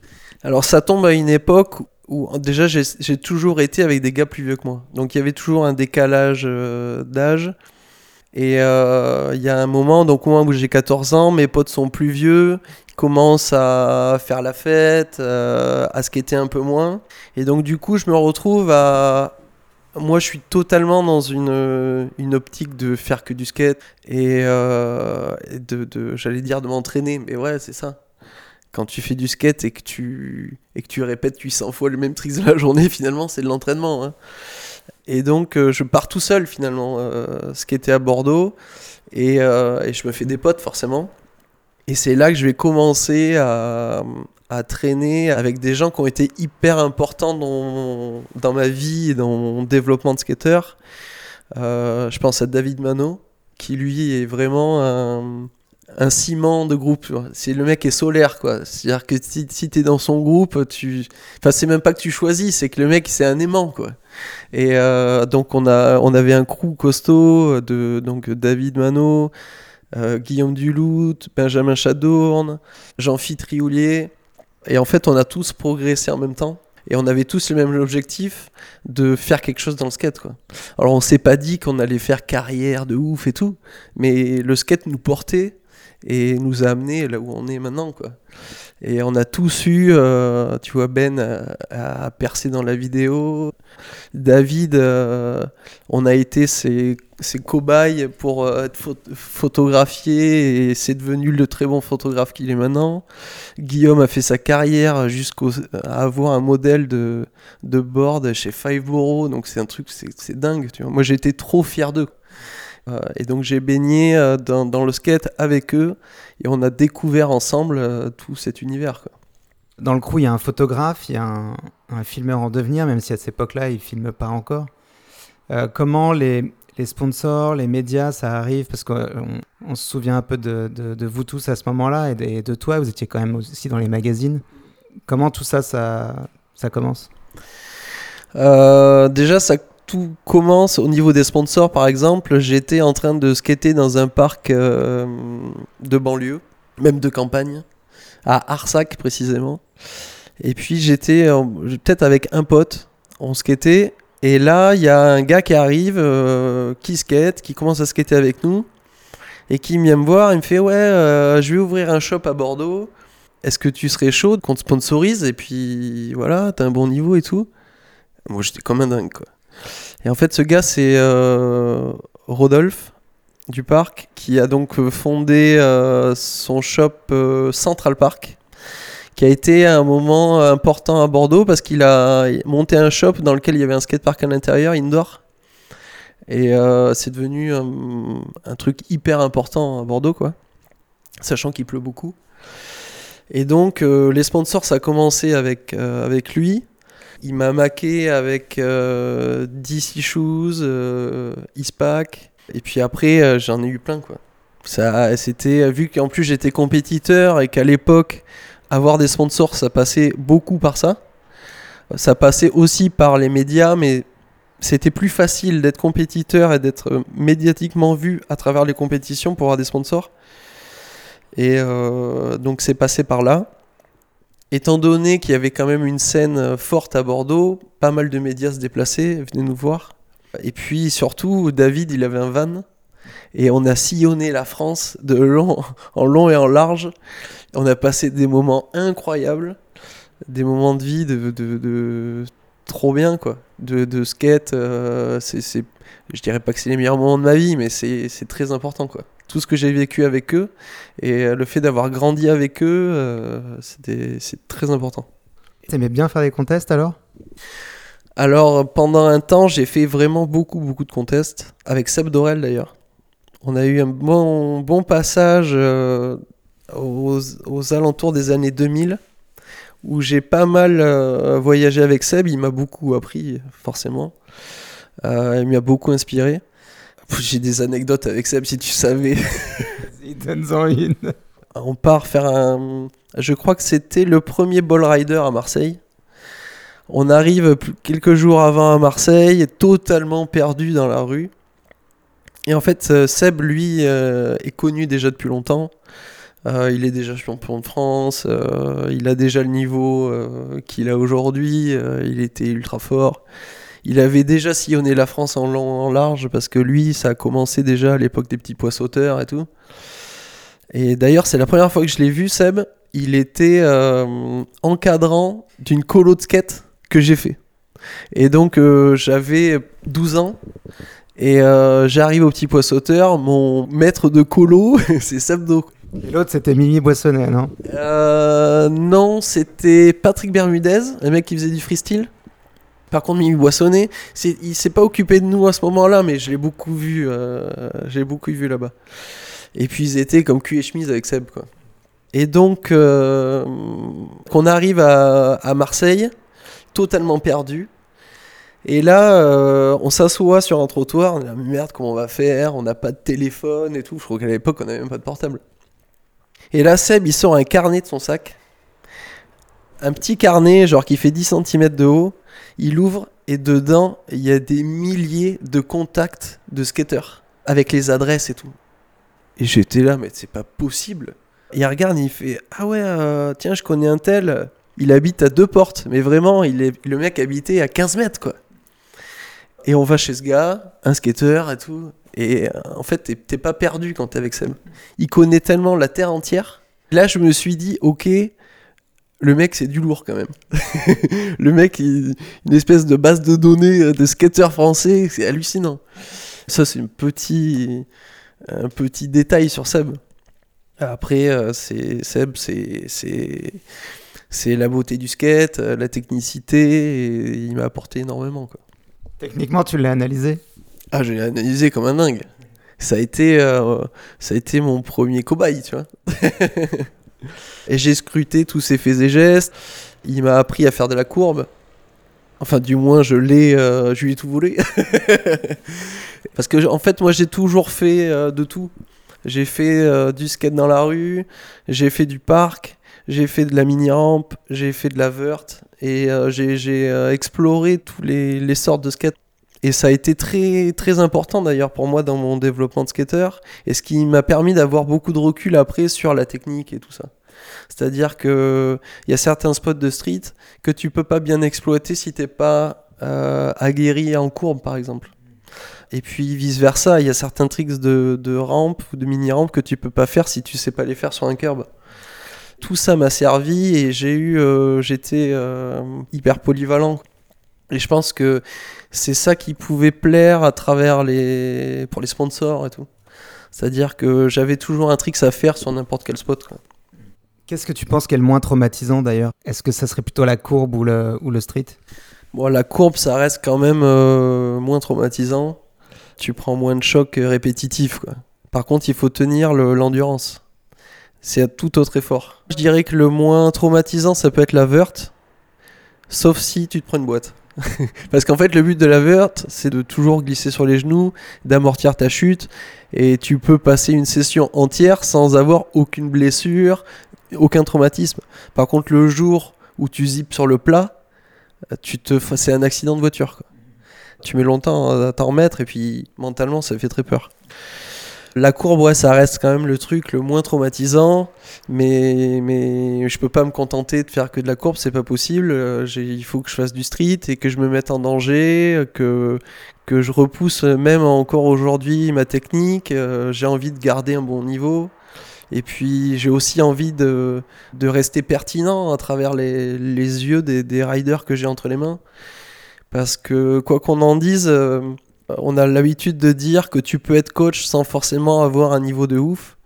Alors ça tombe à une époque où déjà j'ai toujours été avec des gars plus vieux que moi. Donc il y avait toujours un décalage euh, d'âge. Et il y a un moment, donc moi où j'ai 14 ans, mes potes sont plus vieux, ils commencent à faire la fête, euh, à skater un peu moins. Et donc du coup je me retrouve à... Moi je suis totalement dans une, une optique de faire que du skate et, euh, de, j'allais dire de m'entraîner, mais ouais c'est ça quand tu fais du skate et que tu, et que tu répètes 800 fois le même trick de la journée, finalement, c'est de l'entraînement. hein. Et donc, euh, je pars tout seul, finalement, euh, skater à Bordeaux. Euh, et je me fais des potes, forcément. Et c'est là que je vais commencer à, à traîner avec des gens qui ont été hyper importants dans, dans ma vie et dans mon développement de skater. Euh, je pense à David Mano, qui lui est vraiment un, un ciment de groupe. C'est le mec est solaire, quoi. C'est-à-dire que si, si t'es dans son groupe, tu. Enfin, c'est même pas que tu choisis, c'est que le mec, c'est un aimant, quoi. Et euh, donc, on, a, on avait un crew costaud de donc, David Mano, euh, Guillaume Duluth, Benjamin Chadourne, Jean-Philippe Trioulier. Et en fait, on a tous progressé en même temps. Et on avait tous le même objectif de faire quelque chose dans le skate, quoi. Alors, on s'est pas dit qu'on allait faire carrière de ouf et tout, mais le skate nous portait et nous a amené là où on est maintenant quoi. Et on a tous eu, euh, tu vois Ben a, percé dans la vidéo, David, euh, on a été ses, ses cobayes pour euh, être pho- photographié et c'est devenu le très bon photographe qu'il est maintenant. Guillaume a fait sa carrière jusqu'à avoir un modèle de, de board chez Fiveboro, donc c'est un truc, c'est dingue. Tu vois. Moi j'étais trop fier d'eux. Euh, et donc j'ai baigné euh, dans, le skate avec eux et on a découvert ensemble tout cet univers. Dans le crew, il y a un photographe, il y a un, un filmeur en devenir, même si à cette époque-là, il filme pas encore. Comment les, les sponsors, les médias, ça arrive Parce qu'on on se souvient un peu de, vous tous à ce moment-là et de, toi, vous étiez quand même aussi dans les magazines. Comment tout ça, ça, ça commence? Euh, déjà, ça tout commence au niveau des sponsors. Par exemple, j'étais en train de skater dans un parc euh, de banlieue, même de campagne, à Arsac précisément. Et puis j'étais euh, peut-être avec un pote, on skatait. Et là, il y a un gars qui arrive, euh, qui skate, qui commence à skater avec nous, et qui vient me voir. Il me fait Ouais, euh, je vais ouvrir un shop à Bordeaux. Est-ce que tu serais chaud qu'on te sponsorise Et puis voilà, t'as un bon niveau et tout? Moi, j'étais comme un dingue, quoi. Et en fait, ce gars, c'est euh, Rodolphe du parc, qui a donc fondé son shop Central Park, qui a été un moment important à Bordeaux parce qu'il a monté un shop dans lequel il y avait un skatepark à l'intérieur, indoor. Et euh, c'est devenu un, truc hyper important à Bordeaux, quoi. Sachant qu'il pleut beaucoup. Et donc, euh, les sponsors, ça a commencé avec, euh, avec lui. Il m'a maqué avec DC Shoes, Eastpak. Et puis après, j'en ai eu plein, quoi. Ça, c'était, vu qu'en plus j'étais compétiteur et qu'à l'époque, avoir des sponsors, ça passait beaucoup par ça. Ça passait aussi par les médias, mais c'était plus facile d'être compétiteur et d'être euh, médiatiquement vu à travers les compétitions pour avoir des sponsors. Et euh, donc c'est passé par là. Étant donné qu'il y avait quand même une scène euh, forte à Bordeaux, pas mal de médias se déplaçaient, venaient nous voir. Et puis surtout, David, il avait un van. Et on a sillonné la France de long, en long et en large. On a passé des moments incroyables, des moments de vie de, de- de- trop bien quoi, de, de skate. euh, c'est, c'est- je dirais pas que c'est les meilleurs moments de ma vie, mais c'est, c'est très important quoi. Tout ce que j'ai vécu avec eux et euh, le fait d'avoir grandi avec eux, euh, c'était, c'est très important. T'aimais bien faire des contests alors? Alors pendant un temps, j'ai fait vraiment beaucoup beaucoup de contests avec Seb Dorel d'ailleurs. On a eu un bon bon passage euh, aux, aux alentours des années 2000 où j'ai pas mal euh, voyagé avec Seb. Il m'a beaucoup appris forcément. Euh, il m'a beaucoup inspiré. J'ai des anecdotes avec Seb si tu savais. Vas-y, donne-en une. On part faire un. Je crois que c'était le premier ball rider à Marseille. On arrive quelques jours avant à Marseille, totalement perdu dans la rue. Et en fait, euh, Seb, lui, euh, est connu déjà depuis longtemps. Euh, il est déjà champion de France. il a déjà le niveau qu'il a aujourd'hui. il était ultra fort. Il avait déjà sillonné la France en long, en large parce que lui, ça a commencé déjà à l'époque des petits pois sauteurs et tout. Et d'ailleurs, c'est la première fois que je l'ai vu, Seb. Il était encadrant d'une colo de skate que j'ai fait. Et donc, j'avais 12 ans. Et euh, j'arrive au petit pois sauteur. Mon maître de colo, c'est Seb Do. Et l'autre, c'était Mimi Boissonnet, non? Euh, non, c'était Patrick Bermudez, un mec qui faisait du freestyle. Par contre, Mimi Boissonnet, c'est, il s'est pas occupé de nous à ce moment-là, mais je l'ai beaucoup vu, euh, j'ai beaucoup vu là-bas. Et puis ils étaient comme cul et chemise avec Seb, quoi. Et donc, qu'on arrive à, à Marseille, totalement perdu. Et là, euh, on s'assoit sur un trottoir, on est là, merde, comment on va faire? On n'a pas de téléphone et tout. Je crois qu'à l'époque, on n'avait même pas de portable. Et là, Seb, il sort un carnet de son sac. Un petit carnet, genre qui fait 10 cm de haut. Il ouvre et dedans, il y a des milliers de contacts de skateurs avec les adresses et tout. Et j'étais là, mais c'est pas possible. Il regarde, il fait Ah ouais, euh, tiens, je connais un tel. Il habite à deux portes, mais vraiment, il est, le mec habitait à 15 mètres, quoi. Et on va chez ce gars, un skateur et tout. Et euh, en fait, t'es- pas perdu quand t'es avec Seb. Il connaît tellement la terre entière. Là, je me suis dit, ok, le mec, c'est du lourd quand même. le mec, il- une espèce de base de données de skateurs français, c'est hallucinant. Ça, c'est un petit, un petit détail sur Seb. Après, euh, c'est Seb, c'est c'est c'est la beauté du skate, euh, la technicité, et il m'a apporté énormément. Quoi. Techniquement, tu l'as analysé? Ah, je l'ai analysé comme un dingue. Ça a été, euh, ça a été mon premier cobaye, tu vois. et j'ai scruté tous ses faits et gestes. Il m'a appris à faire de la courbe. Enfin, du moins, je l'ai, euh, je lui ai tout volé. Parce que, en fait, moi, j'ai toujours fait euh, de tout. J'ai fait du skate dans la rue, j'ai fait du parc, j'ai fait de la mini-rampe, j'ai fait de la vert, et euh, j'ai euh, exploré tous les, sortes de skate. Et ça a été très, très important d'ailleurs pour moi dans mon développement de skater, et ce qui m'a permis d'avoir beaucoup de recul après sur la technique et tout ça. C'est-à-dire que il y a certains spots de street que tu peux pas bien exploiter si t'es pas euh, aguerri en courbe par exemple. Et puis vice versa, il y a certains tricks de, de rampe ou de mini rampe que tu peux pas faire si tu sais pas les faire sur un curb. Tout ça m'a servi et j'ai eu, euh, j'étais euh, hyper polyvalent. Et je pense que c'est ça qui pouvait plaire à travers les, pour les sponsors et tout. C'est-à-dire que j'avais toujours un trick à faire sur n'importe quel spot. Qu'est-ce que tu penses qui est le moins traumatisant d'ailleurs? Est-ce que ça serait plutôt la courbe ou le, ou le street? Bon, la courbe, ça reste quand même euh, moins traumatisant. Tu prends moins de chocs répétitifs. Quoi. Par contre, il faut tenir le- l'endurance. C'est un tout autre effort. Je dirais que le moins traumatisant, ça peut être la vert, sauf si tu te prends une boîte. Parce qu'en fait, le but de la vert, c'est de toujours glisser sur les genoux, d'amortir ta chute, et tu peux passer une session entière sans avoir aucune blessure, aucun traumatisme. Par contre, le jour où tu zippes sur le plat, tu te, c'est un accident de voiture. Tu mets longtemps à t'en remettre et puis mentalement ça fait très peur. La courbe, ouais, ça reste quand même le truc le moins traumatisant, mais, mais je peux pas me contenter de faire que de la courbe, c'est pas possible. Euh, il faut que je fasse du street et que je me mette en danger, que, que je repousse même encore aujourd'hui ma technique. Euh, j'ai envie de garder un bon niveau. Et puis j'ai aussi envie de, de rester pertinent à travers les, les yeux des, des riders que j'ai entre les mains. Parce que quoi qu'on en dise, euh, on a l'habitude de dire que tu peux être coach sans forcément avoir un niveau de ouf.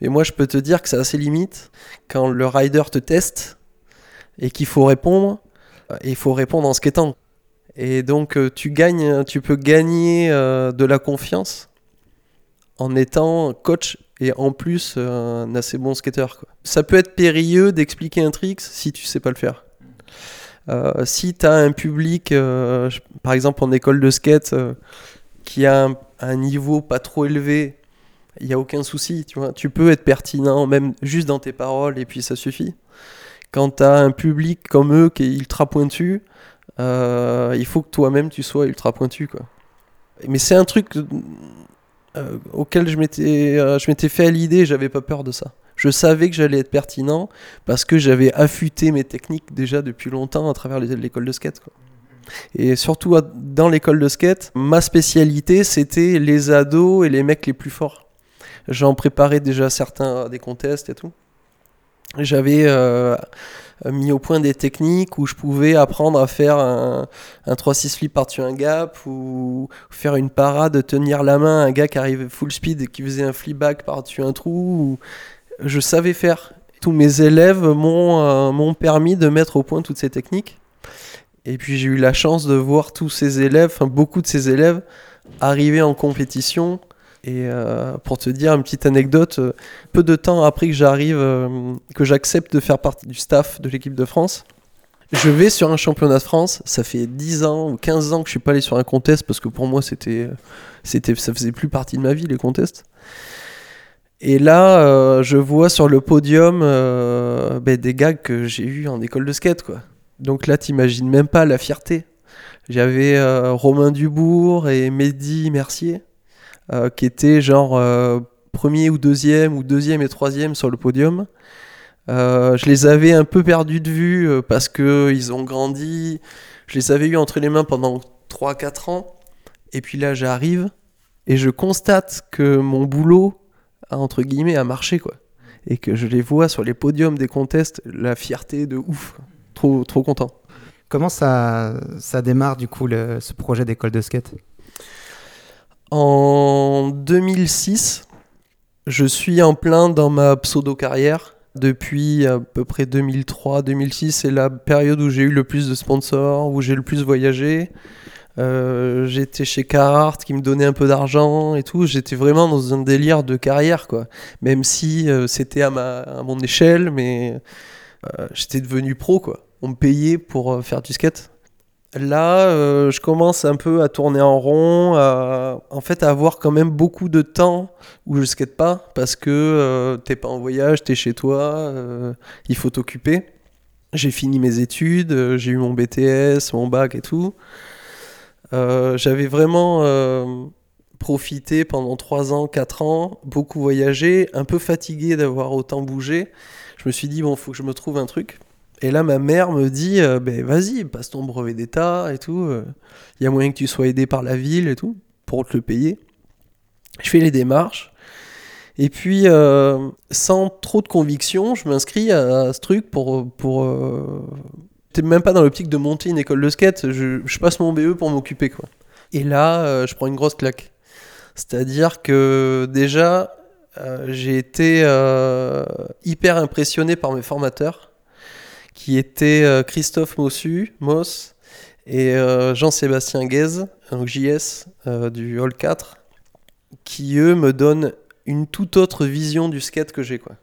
Mais moi je peux te dire que c'est assez limite quand le rider te teste et qu'il faut répondre. Et il faut répondre en skatant. Et donc euh, tu gagnes, tu peux gagner euh, de la confiance en étant coach et en plus euh, un assez bon skater. Ça peut être périlleux d'expliquer un trick si tu sais pas le faire. Euh, si tu as un public, euh, par exemple en école de skate, euh, qui a un, niveau pas trop élevé, il n'y a aucun souci, tu vois. Tu peux être pertinent, même juste dans tes paroles, et puis ça suffit. Quand tu as un public comme eux qui est ultra pointu, il faut que toi-même tu sois ultra pointu, quoi. Mais c'est un truc auquel je m'étais je m'étais fait à l'idée, j'avais pas peur de ça. Je savais que j'allais être pertinent parce que j'avais affûté mes techniques déjà depuis longtemps à travers l'école de skate. Et surtout dans l'école de skate, ma spécialité c'était les ados et les mecs les plus forts. J'en préparais déjà certains des contests et tout. J'avais euh, mis au point des techniques où je pouvais apprendre à faire un, un 3-6 flip par-dessus un gap ou faire une parade, tenir la main à un gars qui arrivait full speed et qui faisait un flip back par-dessus un trou. ou- Je savais faire. Tous mes élèves m'ont euh, m'ont permis de mettre au point toutes ces techniques. Et puis j'ai eu la chance de voir tous ces élèves, enfin beaucoup de ces élèves, arriver en compétition. Et euh, pour te dire une petite anecdote, euh, peu de temps après que j'arrive, que j'accepte de faire partie du staff de l'équipe de France, je vais sur un championnat de France. Ça fait 10 ans ou 15 ans que je suis pas allé sur un contest parce que pour moi c'était, c'était, ça faisait plus partie de ma vie les contests. Et là, euh, je vois sur le podium euh, ben, des gars que j'ai eu en école de skate, quoi. Donc là, t'imagines même pas la fierté. J'avais euh, Romain Dubourg et Mehdi Mercier, qui étaient genre premier ou deuxième, ou deuxième et troisième sur le podium. Je les avais un peu perdus de vue parce que ils ont grandi. Je les avais eu entre les mains pendant 3-4 ans. Et puis là, j'arrive et je constate que mon boulot entre guillemets, a marché, quoi. Et que je les vois sur les podiums des contests, la fierté de ouf. Trop, trop content. Comment ça, ça démarre du coup le- ce projet d'école de skate? En 2006, je suis en plein dans ma pseudo-carrière. Depuis à peu près 2003-2006, c'est la période où j'ai eu le plus de sponsors, où j'ai le plus voyagé. Euh, j'étais chez Carhartt qui me donnait un peu d'argent et tout. J'étais vraiment dans un délire de carrière, quoi. Même si euh, c'était à, à mon échelle, mais euh, j'étais devenu pro, quoi. On me payait pour faire du skate. Là, je commence un peu à tourner en rond, à, en fait, à avoir quand même beaucoup de temps où je skate pas parce que t'es pas en voyage, t'es chez toi, il faut t'occuper. J'ai fini mes études, j'ai eu mon BTS, mon bac et tout. Euh, J'avais vraiment euh, profité pendant 3 ans, 4 ans, beaucoup voyagé, un peu fatigué d'avoir autant bougé. Je me suis dit, bon, faut que je me trouve un truc. Et là, ma mère me dit, euh, ben vas-y, passe ton brevet d'état et tout. Il y a moyen que tu sois aidé par la ville et tout, pour te le payer. Je fais les démarches. Et puis, sans trop de conviction, je m'inscris à, ce truc pour. pour Même pas dans l'optique de monter une école de skate, je, passe mon BE pour m'occuper, quoi. Et là, euh, je prends une grosse claque. C'est-à-dire que déjà, euh, j'ai été euh, hyper impressionné par mes formateurs, qui étaient Christophe Mossu, Moss, et Jean-Sébastien Guez, donc JS du Hall 4, qui eux me donnent une toute autre vision du skate que j'ai quoi.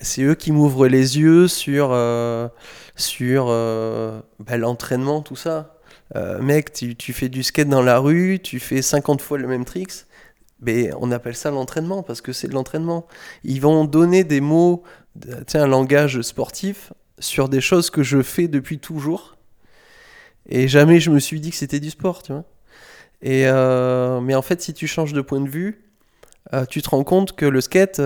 C'est eux qui m'ouvrent les yeux sur euh, sur euh, bah, l'entraînement tout ça. Euh, mec, tu, fais du skate dans la rue, tu fais 50 fois le même tricks. Mais on appelle ça l'entraînement parce que c'est de l'entraînement. Ils vont donner des mots, un langage sportif sur des choses que je fais depuis toujours. Et jamais je me suis dit que c'était du sport. Et mais en fait, si tu changes de point de vue, tu te rends compte que le skate,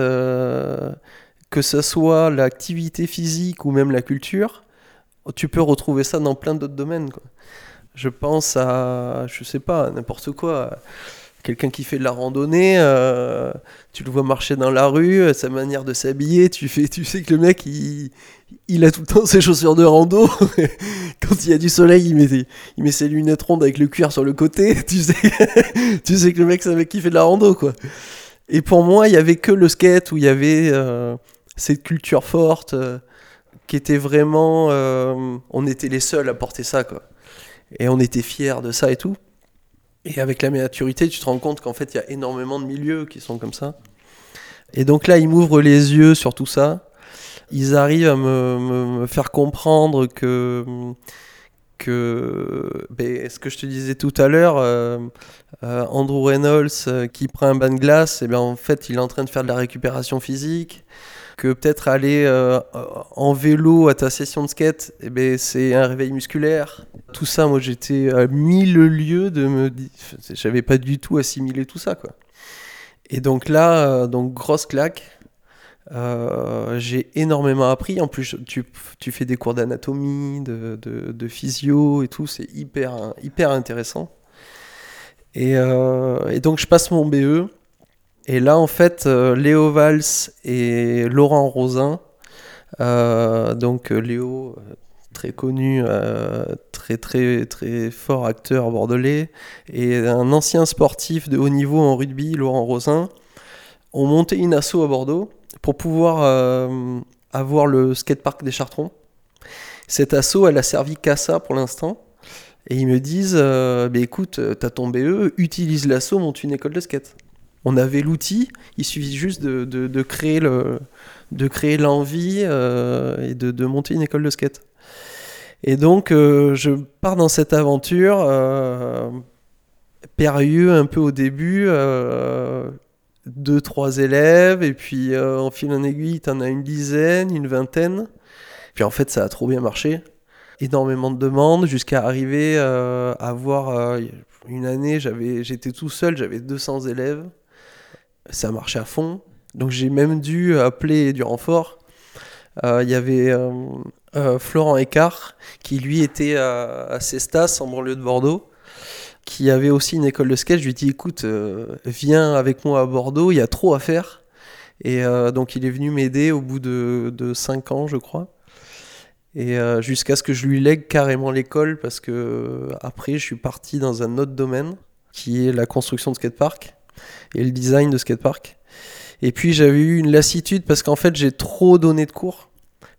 que ce soit l'activité physique ou même la culture, tu peux retrouver ça dans plein d'autres domaines. Quoi. Je pense à, je sais pas, n'importe quoi. Quelqu'un qui fait de la randonnée, euh, tu le vois marcher dans la rue, euh, sa manière de s'habiller, tu, tu sais que le mec, il, a tout le temps ses chaussures de rando. Quand il y a du soleil, il met, il ses lunettes rondes avec le cuir sur le côté. Tu sais, tu sais que le mec, c'est un mec qui fait de la rando, quoi. Et pour moi, il y avait que le skate où il y avait euh, cette culture forte euh, qui était vraiment. euh, on était les seuls à porter ça, quoi. Et on était fiers de ça et tout. Et avec la maturité, tu te rends compte qu'en fait, il y a énormément de milieux qui sont comme ça. Et donc là, ils m'ouvrent les yeux sur tout ça. Ils arrivent à me, faire comprendre que, que ben, ce que je te disais tout à l'heure, euh, Andrew Reynolds qui prend un bain de glace, et bien en fait, il est en train de faire de la récupération physique. Que peut-être aller euh, en vélo à ta session de skate, eh ben, c'est un réveil musculaire. Tout ça, moi j'étais à mille lieues de me dire. J'avais pas du tout assimilé tout ça, quoi. Et donc là, euh, donc grosse claque. Euh, j'ai énormément appris. En plus, tu, tu fais des cours d'anatomie, de, de, de physio et tout. C'est hyper, hyper intéressant. Et donc, je passe mon BE. Et là, en fait, euh, Léo Valls et Laurent Rosin, euh, donc euh, Léo, très connu, très très très fort acteur bordelais, et un ancien sportif de haut niveau en rugby, Laurent Rosin, ont monté une asso à Bordeaux pour pouvoir avoir le skatepark des Chartrons. Cette asso, elle a servi qu'à ça pour l'instant. Et ils me disent, bah, écoute, t'as ton BE, utilise l'asso, monte une école de skate. On avait l'outil, il suffit juste de, de- créer le, de créer l'envie euh, et de, de monter une école de skate. Et donc, euh, je pars dans cette aventure, euh, périlleux un peu au début, euh, deux, trois élèves, et puis en fil en aiguille, t'en as une dizaine, une vingtaine. Puis en fait, ça a trop bien marché. Énormément de demandes, jusqu'à arriver à avoir une année, j'avais, j'étais tout seul, j'avais 200 élèves. Ça marchait à fond. Donc j'ai même dû appeler du renfort. Euh, Il y avait euh, euh, Florent Écart, qui lui était à, à Cestas, en banlieue de Bordeaux, qui avait aussi une école de skate. Je lui ai dit, écoute, viens avec moi à Bordeaux, il y a trop à faire. Et donc il est venu m'aider au bout de, de 5 ans, je crois. Et jusqu'à ce que je lui lègue carrément l'école, parce que après je suis parti dans un autre domaine. qui est la construction de skatepark et le design de skatepark. Et puis j'avais eu une lassitude parce qu'en fait j'ai trop donné de cours.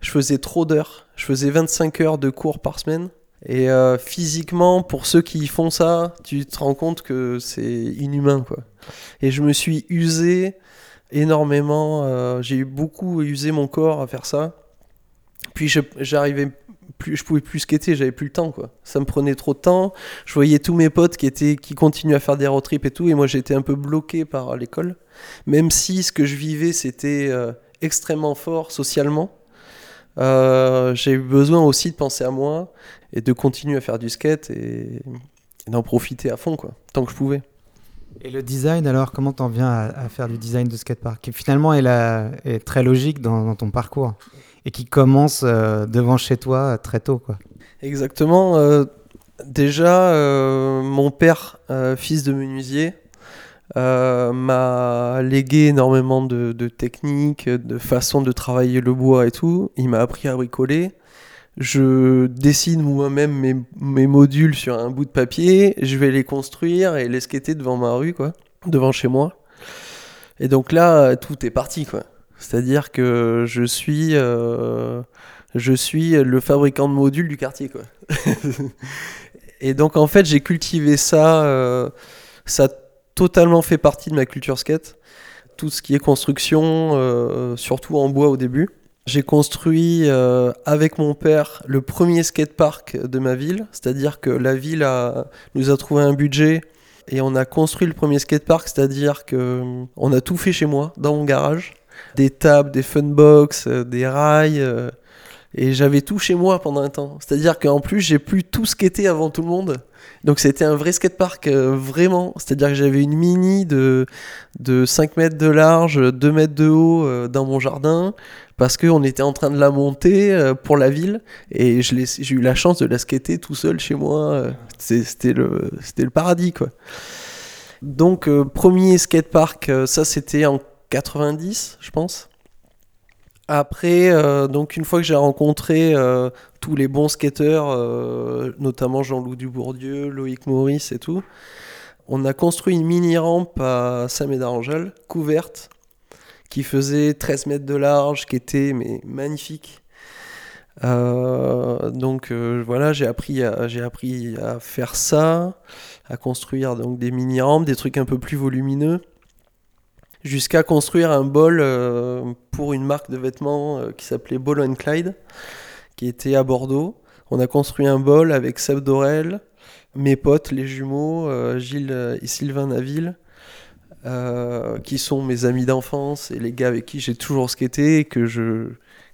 Je faisais trop d'heures. Je faisais 25 heures de cours par semaine. Et euh, physiquement, pour ceux qui font ça, tu te rends compte que c'est inhumain. Quoi. Et je me suis usé énormément. euh, j'ai beaucoup usé mon corps à faire ça. Puis j'arrivais plus, je pouvais plus skater, j'avais plus le temps quoi. Ça me prenait trop de temps. Je voyais tous mes potes qui étaient, qui continuaient à faire des road trips et tout, et moi j'étais un peu bloqué par l'école. Même si ce que je vivais c'était euh, extrêmement fort socialement, euh, j'ai eu besoin aussi de penser à moi et de continuer à faire du skate et, et d'en profiter à fond quoi, tant que je pouvais. Et le design, alors, comment t'en viens à, faire du design de skatepark Qui finalement est, est très logique dans ton parcours? Et qui commence euh, devant chez toi euh, très tôt, quoi. Exactement. euh, déjà, mon père, fils de menuisier, m'a légué énormément de, de techniques, de façons de travailler le bois et tout. Il m'a appris à bricoler. Je dessine moi-même mes, mes modules sur un bout de papier. Je vais les construire et les skater devant ma rue, quoi, devant chez moi. Et donc là, tout est parti, quoi. C'est-à-dire que je suis, euh, je suis le fabricant de modules du quartier, quoi. et donc en fait, j'ai cultivé ça. euh, ça a totalement fait partie de ma culture skate. Tout ce qui est construction, euh, surtout en bois au début. J'ai construit avec mon père le premier skatepark de ma ville, c'est-à-dire que la ville nous a trouvé un budget et on a construit le premier skatepark, c'est-à-dire que euh, on a tout fait chez moi, dans mon garage, des tables, des funbox, euh, des rails, euh, et j'avais tout chez moi pendant un temps. C'est-à-dire qu'en plus j'ai pu tout skater avant tout le monde, donc c'était un vrai skatepark euh, vraiment. C'est-à-dire que j'avais une mini de de 5 mètres de large, 2 mètres de haut euh, dans mon jardin parce qu'on était en train de la monter pour la ville et j'ai eu la chance de la skater tout seul chez moi. C'était le, le paradis quoi. Donc premier skatepark, ça c'était en 90 je pense. Après, euh, donc une fois que j'ai rencontré euh, tous les bons skateurs, euh, notamment Jean-Loup Dubourdieu, Loïc Maurice et tout, on a construit une mini-rampe à Saint-Médard-en-Jalles, couverte, qui faisait 13 mètres de large, qui était mais magnifique. Donc voilà, j'ai appris, à, appris à faire ça, à construire donc des mini-rampes, des trucs un peu plus volumineux, jusqu'à construire un bol euh, pour une marque de vêtements euh, qui s'appelait Ball Clyde, qui était à Bordeaux. On a construit un bol avec Seb Dorel, mes potes, les jumeaux, euh, Gilles et Sylvain Naville, qui sont mes amis d'enfance et les gars avec qui j'ai toujours skaté et que je,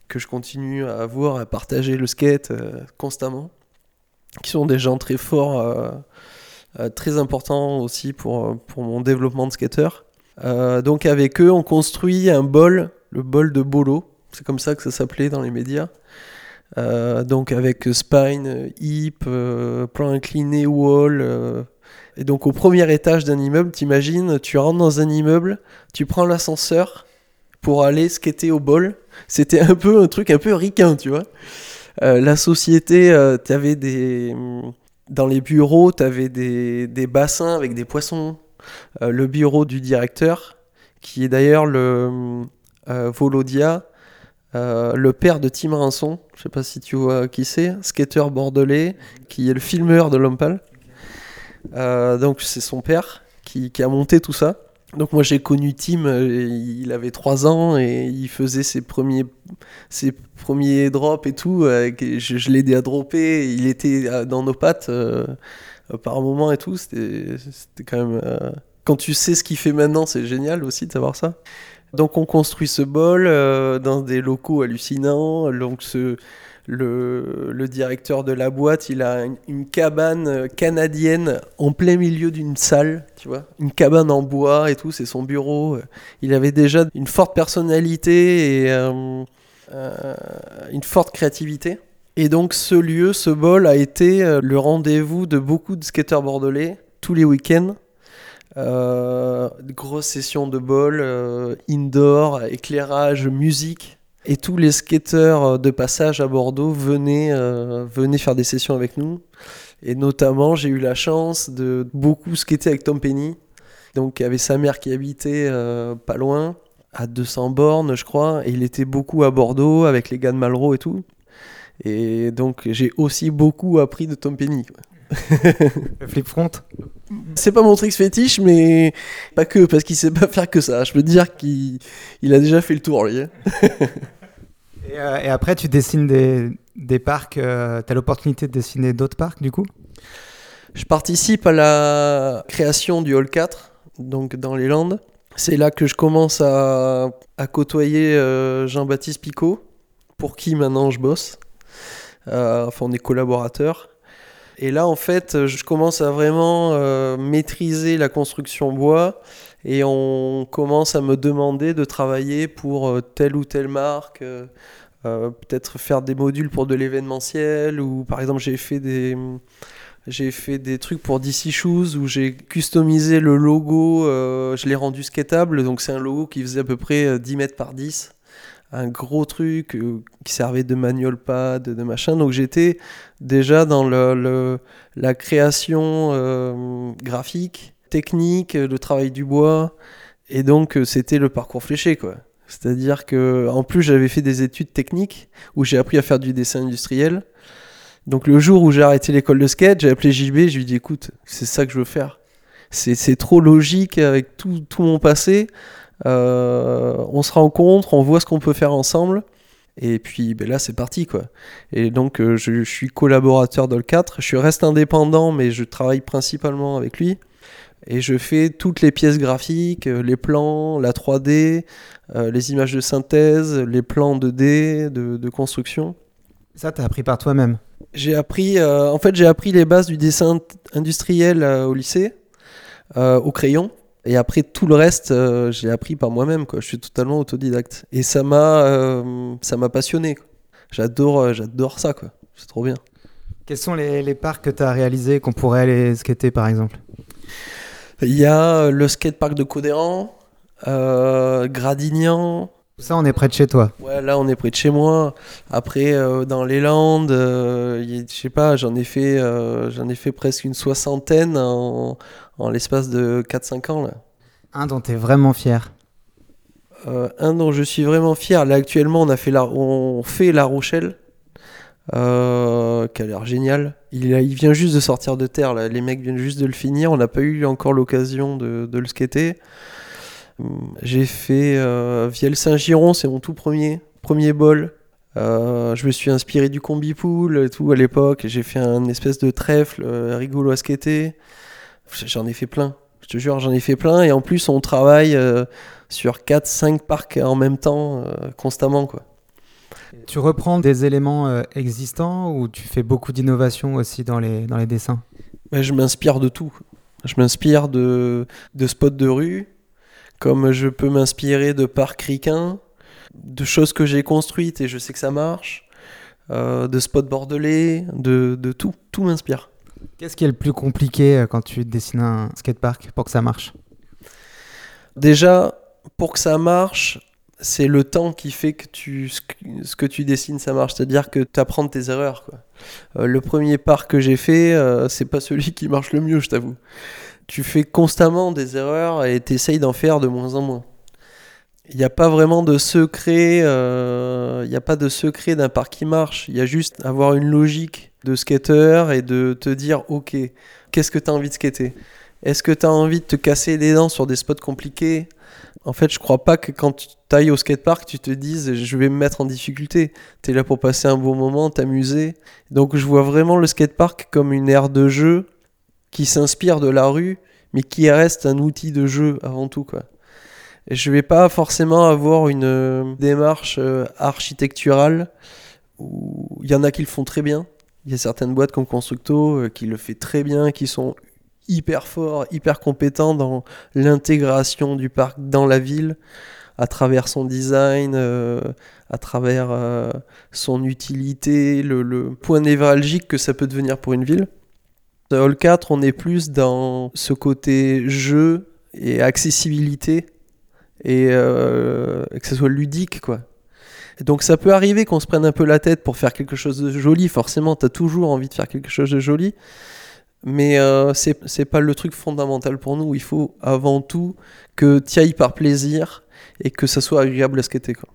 que je continue à avoir, à partager le skate constamment, qui sont des gens très forts, très importants aussi pour, pour mon développement de skater. Euh, donc avec eux, on construit un bol, le bol de Bolo, c'est comme ça que ça s'appelait dans les médias. Euh, donc avec spine, hip, euh, plan incliné, wall. Et donc au premier étage d'un immeuble, t'imagines, tu rentres dans un immeuble, tu prends l'ascenseur pour aller skater au bol. C'était un peu un truc un peu ricain, tu vois. La société, t'avais des... Dans les bureaux, t'avais des, des bassins avec des poissons. Euh, le bureau du directeur, qui est d'ailleurs le euh, Volodia, euh, le père de Tim Rinson, je sais pas si tu vois qui c'est, skater bordelais, qui est le filmeur de Lompal. Donc c'est son père qui, a monté tout ça. Donc moi j'ai connu Tim, il avait 3 ans et il faisait ses premiers, ses premiers drops et tout. je je l'ai aidé à dropper, il était dans nos pattes par moment et tout. C'était quand même... euh, Quand tu sais ce qu'il fait maintenant, c'est génial aussi de savoir ça. Donc on construit ce bol euh, dans des locaux hallucinants. Donc le, directeur de la boîte, il a une, cabane euh, canadienne en plein milieu d'une salle, tu vois, une cabane en bois et tout, c'est son bureau. Il avait déjà une forte personnalité et euh, euh, une forte créativité. Et donc ce lieu, ce bol a été euh, le rendez-vous de beaucoup de skateurs bordelais tous les week-ends. Euh, grosse session de bol, euh, indoor, éclairage, musique. Et tous les skateurs euh, de passage à Bordeaux venaient, venaient faire des sessions avec nous. Et notamment, j'ai eu la chance de beaucoup skater avec Tom Penny. Donc, il y avait sa mère qui habitait pas loin, à 200 bornes, je crois. Et il était beaucoup à Bordeaux avec les gars de Malraux et tout. Et donc, j'ai aussi beaucoup appris de Tom Penny. Le flip front? C'est pas mon trick fétiche, mais pas que, parce qu'il sait pas faire que ça. Je peux dire qu'il il a déjà fait le tour, lui. hein. et, euh, et après, tu dessines des, des parcs. euh, T'as l'opportunité de dessiner d'autres parcs, du coup? Je participe à la création du Hall 4, donc dans les Landes. C'est là que je commence à, à côtoyer euh, Jean-Baptiste Picot, pour qui maintenant je bosse. Euh, enfin, on est collaborateurs. Et là, en fait, je commence à vraiment euh, maîtriser la construction bois et on commence à me demander de travailler pour euh, telle ou telle marque. peut-être faire des modules pour de l'événementiel ou par exemple j'ai fait des j'ai fait des trucs pour DC Shoes où j'ai customisé le logo, je l'ai rendu skatable, donc c'est un logo qui faisait à peu près euh, 10 mètres par 10, un gros truc euh, qui servait de manual pad, de machin, donc j'étais déjà dans le, la création euh, graphique, technique, le travail du bois, et donc euh, c'était le parcours fléché quoi. C'est-à-dire que en plus j'avais fait des études techniques où j'ai appris à faire du dessin industriel. Donc le jour où j'ai arrêté l'école de skate, j'ai appelé JB, je lui ai dit écoute, c'est ça que je veux faire. C'est c'est trop logique avec tout, tout mon passé. Euh, on se rencontre, on voit ce qu'on peut faire ensemble. Et puis ben là c'est parti quoi. Et donc euh, je, je suis collaborateur d'All 4, je reste indépendant mais je travaille principalement avec lui. Et je fais toutes les pièces graphiques, euh, les plans, la 3D, euh, les images de synthèse, les plans 2D de, de construction. Ça, t'as appris par toi-même? J'ai appris, euh, en fait, j'ai appris les bases du dessin industriel au lycée, au crayon. Et après tout le reste, euh, j'ai appris par moi-même. Je suis totalement autodidacte. Et ça m'a, euh, ça m'a passionné. J'adore, euh, j'adore ça. Quoi. C'est trop bien. Quels sont les, les parcs que tu as réalisés qu'on pourrait aller skater par exemple? Il y a le skatepark de Codéran, euh, Gradignan. Tout ça, on est près de chez toi. Ouais, là, on est près de chez moi. Après, euh, dans les Landes, euh, je sais pas, j'en ai fait, euh, j'en ai fait presque une soixantaine en, en l'espace de 4-5 ans là. Un dont tu es vraiment fier. Euh, un dont je suis vraiment fier. Là, actuellement, on a fait la, on fait La Rochelle, euh, qui a l'air génial. Il, a- il vient juste de sortir de terre. Là. Les mecs viennent juste de le finir. On n'a pas eu encore l'occasion de, de le skater. Hum, J'ai fait euh, Viel Saint-Giron, c'est mon tout premier, premier bol. Euh, je me suis inspiré du combi pool et tout à l'époque. J'ai fait un espèce de trèfle euh, rigolo à skater. J'en ai fait plein. Je te jure, j'en ai fait plein. Et en plus, on travaille euh, sur 4-5 parcs en même temps, euh, constamment. Quoi. Tu reprends des éléments euh, existants ou tu fais beaucoup d'innovation aussi dans les, dans les dessins? Ouais, je m'inspire de tout. Je m'inspire de, de spots de rue, comme je peux m'inspirer de parcs ricains, de choses que j'ai construites et je sais que ça marche, de spots bordelais, de, de tout. Tout m'inspire. Qu'est-ce qui est le plus compliqué euh, quand tu dessines un skatepark pour que ça marche? Déjà, pour que ça marche, c'est le temps qui fait que tu, ce que- tu dessines, ça marche. C'est-à-dire que tu apprends tes erreurs. Euh, le premier parc que j'ai fait, euh, c'est pas celui qui marche le mieux, je t'avoue. Tu fais constamment des erreurs et tu essayes d'en faire de moins en moins. Il n'y a pas vraiment de secret, euh, il n'y a pas de secret d'un parc qui marche. Il y a juste avoir une logique de skater et de te dire, ok, qu'est-ce que tu as envie de skater? Est-ce que tu as envie de te casser les dents sur des spots compliqués? En fait, je crois pas que quand tu ailles au skatepark, tu te dises, je vais me mettre en difficulté. Tu es là pour passer un bon moment, t'amuser. Donc je vois vraiment le skatepark comme une aire de jeu qui s'inspire de la rue, mais qui reste un outil de jeu avant tout, quoi. Et je vais pas forcément avoir une euh, démarche euh, architecturale où il y en a qui le font très bien. Il y a certaines boîtes comme Constructo euh, qui le fait très bien, qui sont hyper forts, hyper compétents dans l'intégration du parc dans la ville à travers son design, euh, à travers euh, son utilité, le, point névralgique que ça peut devenir pour une ville. Dans Hall 4, on est plus dans ce côté jeu et accessibilité et que ce soit ludique quoi. Donc ça peut arriver qu'on se prenne un peu la tête pour faire quelque chose de joli. Forcément, tu as toujours envie de faire quelque chose de joli. Mais euh, c'est pas le truc fondamental pour nous. Il faut avant tout que tu ailles par plaisir et que ça soit agréable à skater. Quoi.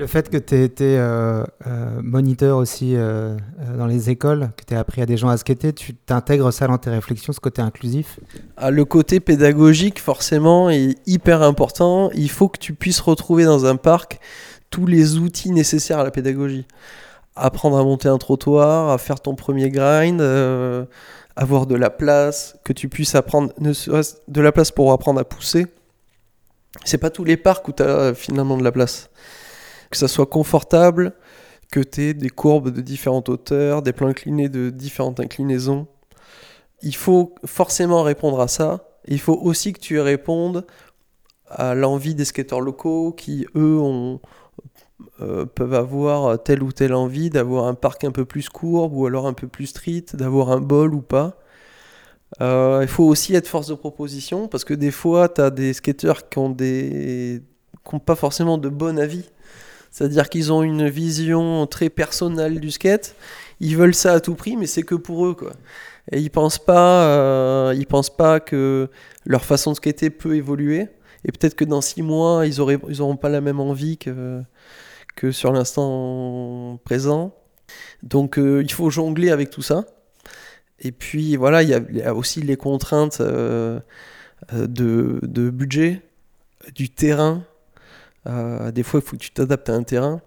Le fait que tu aies été euh, euh, moniteur aussi euh, dans les écoles, que tu aies appris à des gens à skater, tu t'intègres ça dans tes réflexions, ce côté inclusif? Ah, le côté pédagogique, forcément, est hyper important. Il faut que tu puisses retrouver dans un parc tous les outils nécessaires à la pédagogie. Apprendre à monter un trottoir, à faire ton premier grind, euh, avoir de la place, que tu puisses apprendre ne de la place pour apprendre à pousser. C'est pas tous les parcs où tu as finalement de la place. Que ça soit confortable, que tu aies des courbes de différentes hauteurs, des plans inclinés de différentes inclinaisons. Il faut forcément répondre à ça. Il faut aussi que tu répondes à l'envie des skateurs locaux qui, eux, ont, euh, peuvent avoir telle ou telle envie d'avoir un parc un peu plus courbe ou alors un peu plus street, d'avoir un bol ou pas. Euh, il faut aussi être force de proposition parce que des fois, tu as des skateurs qui ont, des... qui ont pas forcément de bon avis. C'est-à-dire qu'ils ont une vision très personnelle du skate. Ils veulent ça à tout prix, mais c'est que pour eux, quoi. Et ils pensent euh, pensent pas que leur façon de skater peut évoluer. Et peut-être que dans six mois, ils auraient, ils pas la même envie que, que sur l'instant présent. Donc, euh, il faut jongler avec tout ça. Et puis, voilà, il y a, il y a aussi les contraintes euh, euh, de, de budget, du terrain. Euh, des fois, il faut que tu t'adaptes à un terrain.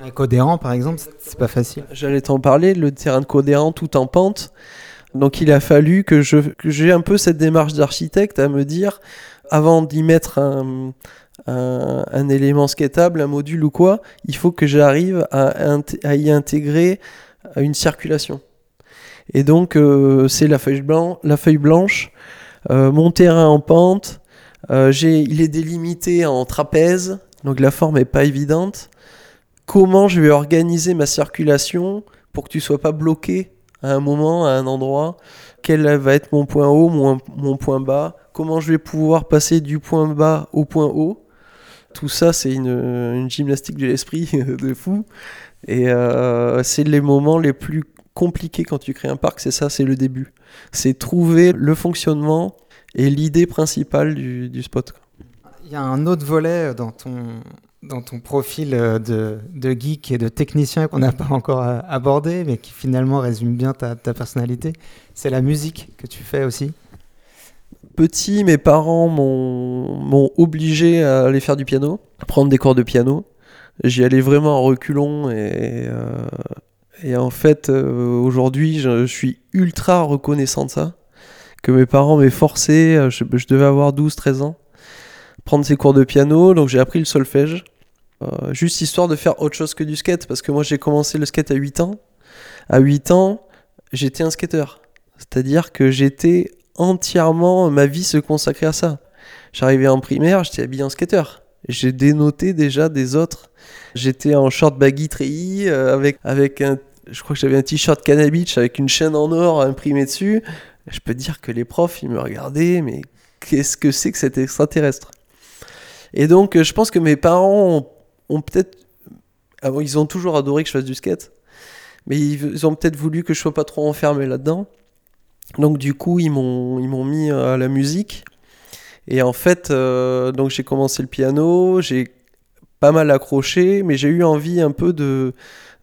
Un Codéran, par exemple, c'est- pas facile. J'allais t'en parler, le terrain de Codéran tout en pente. Donc il a fallu que j'ai un peu cette démarche d'architecte à me dire, avant d'y mettre un, un, élément skatable, un module ou quoi, il faut que j'arrive à, y intégrer une circulation. Et donc euh, c'est la feuille, blanc, la feuille blanche, euh, mon terrain en pente, euh, il est délimité en trapèze, donc la forme est pas évidente comment je vais organiser ma circulation pour que tu sois pas bloqué à un moment, à un endroit, quel va être mon point haut, mon point bas, comment je vais pouvoir passer du point bas au point haut? Tout ça, c'est une, gymnastique de l'esprit de fou. Et euh, c'est les moments les plus compliqués quand tu crées un parc, c'est ça, c'est le début. C'est trouver le fonctionnement et l'idée principale du, spot. Il y a un autre volet dans ton, dans ton profil euh, de, geek et de technicien qu'on n'a pas encore euh, abordé, mais qui finalement résume bien ta personnalité. C'est la musique que tu fais aussi. Petit, mes parents m'ont obligé à aller faire du piano, prendre des cours de piano. J'y allais vraiment en reculons et, euh, et en fait, euh, aujourd'hui, je, suis ultra reconnaissant de ça. Que mes parents m'aient forcé, euh, je, devais avoir 12-13 ans, prendre ces cours de piano. Donc j'ai appris le solfège, juste histoire de faire autre chose que du skate. Parce que moi, j'ai commencé le skate à 8 ans. À 8 ans, j'étais un skateur. C'est-à-dire que j'étais entièrement, ma vie se consacrait à ça. J'arrivais en primaire, j'étais habillé en skateur. J'ai dénoté déjà des autres. J'étais en short baggy treillis euh, avec, avec un, je crois que j'avais un t-shirt cannabis avec une chaîne en or imprimée dessus. Je peux dire que les profs, ils me regardaient, mais qu'est-ce que c'est que cet extraterrestre? Et donc, euh, je pense que mes parents ont, peut-être, ah ils ont toujours adoré que je fasse du skate, mais ils, ils ont peut-être voulu que je sois pas trop enfermé là-dedans. Donc du coup, ils m'ont ils m'ont mis à la musique. Et en fait, euh, donc j'ai commencé le piano, j'ai pas mal accroché, mais j'ai eu envie un peu de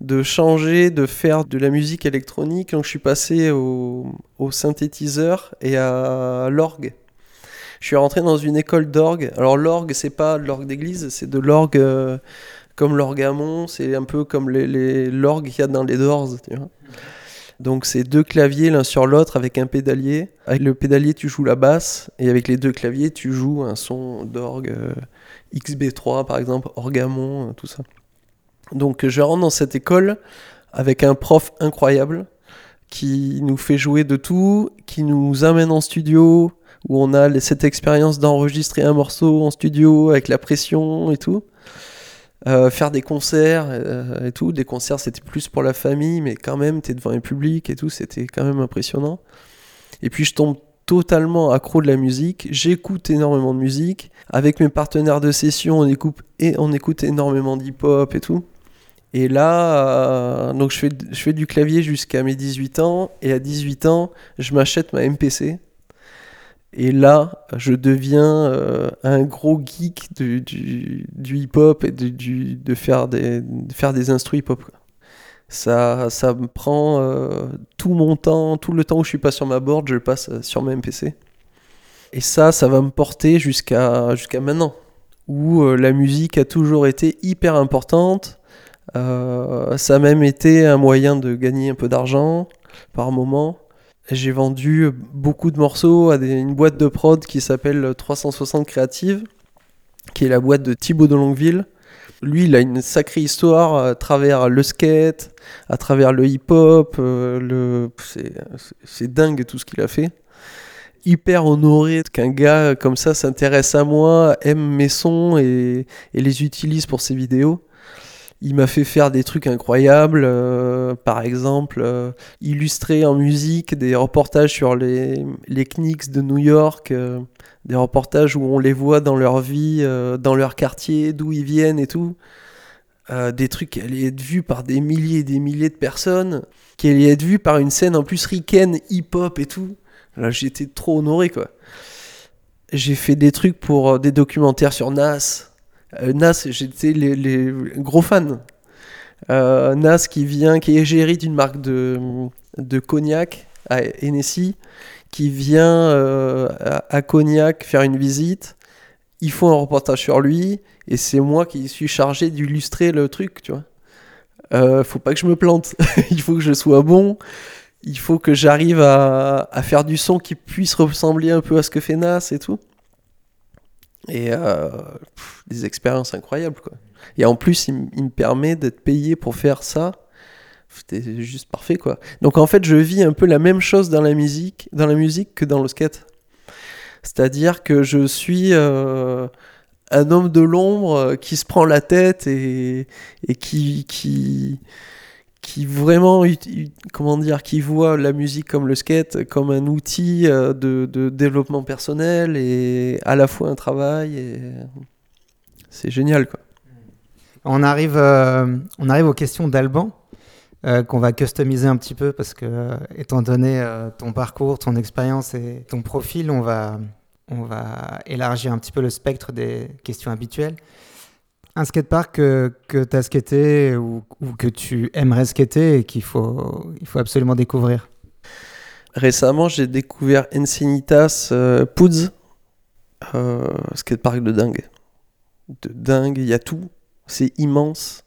de changer, de faire de la musique électronique. Donc je suis passé au, au synthétiseur et à l'orgue. Je suis rentré dans une école d'orgue. Alors l'orgue, c'est pas de l'orgue d'église, c'est de l'orgue euh, comme Mont, c'est un peu comme les, l'orgue qu'il y a dans les Doors. Donc c'est deux claviers l'un sur l'autre avec un pédalier. Avec le pédalier tu joues la basse et avec les deux claviers tu joues un son d'orgue euh, XB3 par exemple, Orgamon, euh, tout ça. Donc je rentre dans cette école avec un prof incroyable qui nous fait jouer de tout, qui nous amène en studio où on a cette expérience d'enregistrer un morceau en studio avec la pression et tout. Euh, faire des concerts euh, et tout. Des concerts, c'était plus pour la famille, mais quand même, t'es devant un public et tout, c'était quand même impressionnant. Et puis, je tombe totalement accro de la musique. J'écoute énormément de musique. Avec mes partenaires de session, on écoute, et on écoute énormément d'hip-hop et tout. Et là, euh, donc je fais, je fais du clavier jusqu'à mes 18 ans. Et à 18 ans, je m'achète ma MPC. Et là, je deviens euh, un gros geek du, hip-hop et de, faire des, instruments hip-hop. Ça, ça me prend euh, tout mon temps, tout le temps où je suis pas sur ma board, je le passe euh, sur ma MPC. Et ça, ça va me porter jusqu'à maintenant, où la musique a toujours été hyper importante. Ça a même été un moyen de gagner un peu d'argent par moment. J'ai vendu beaucoup de morceaux à une boîte de prod qui s'appelle 360 Creative, qui est la boîte de Thibaut de Longueville. Lui, il a une sacrée histoire à travers le skate, à travers le hip-hop. euh, c'est, dingue tout ce qu'il a fait. Hyper honoré qu'un gars comme ça s'intéresse à moi, aime mes sons et les utilise pour ses vidéos. Il m'a fait faire des trucs incroyables, euh, par exemple, euh, illustrer en musique des reportages sur les, Knicks de New York, euh, des reportages où on les voit dans leur vie, dans leur quartier, d'où ils viennent et tout. Des trucs qui allaient être vus par des milliers et des milliers de personnes, qui allaient être vus par une scène en plus ricaine, hip-hop et tout. Là, j'étais trop honoré, quoi. J'ai fait des trucs pour des documentaires sur Nas. Euh, Nas, j'étais les, gros fans. Euh, Nas qui vient, qui est égérie d'une marque de, de cognac à Hennessy, qui vient euh, à, à Cognac faire une visite. Ils font un reportage sur lui, et c'est moi qui suis chargé d'illustrer le truc, tu vois. Faut pas que je me plante, il faut que je sois bon, il faut que j'arrive à, à faire du son qui puisse ressembler un peu à ce que fait Nas et tout. Et euh, des expériences incroyables, quoi. Et en plus, il, me permet d'être payé pour faire ça. C'était juste parfait, quoi. Donc en fait, je vis un peu la même chose dans la musique, dans la musique que dans le skate. C'est-à-dire que je suis euh, un homme de l'ombre euh, qui se prend la tête et, et qui, qui vraiment, comment dire, qui voit la musique comme le skate comme un outil euh, de, développement personnel et à la fois un travail. C'est génial, quoi. On arrive, euh, on arrive aux questions d'Alban, euh, qu'on va customiser un petit peu parce que, étant donné ton parcours, ton expérience et ton profil, on va, on va élargir un petit peu le spectre des questions habituelles. Un skatepark que, que tu as skaté ou, que tu aimerais skater et qu'il faut, absolument découvrir. Récemment, j'ai découvert Encinitas euh, Pouds, euh, skatepark de dingue. De dingue, il y a tout. C'est immense,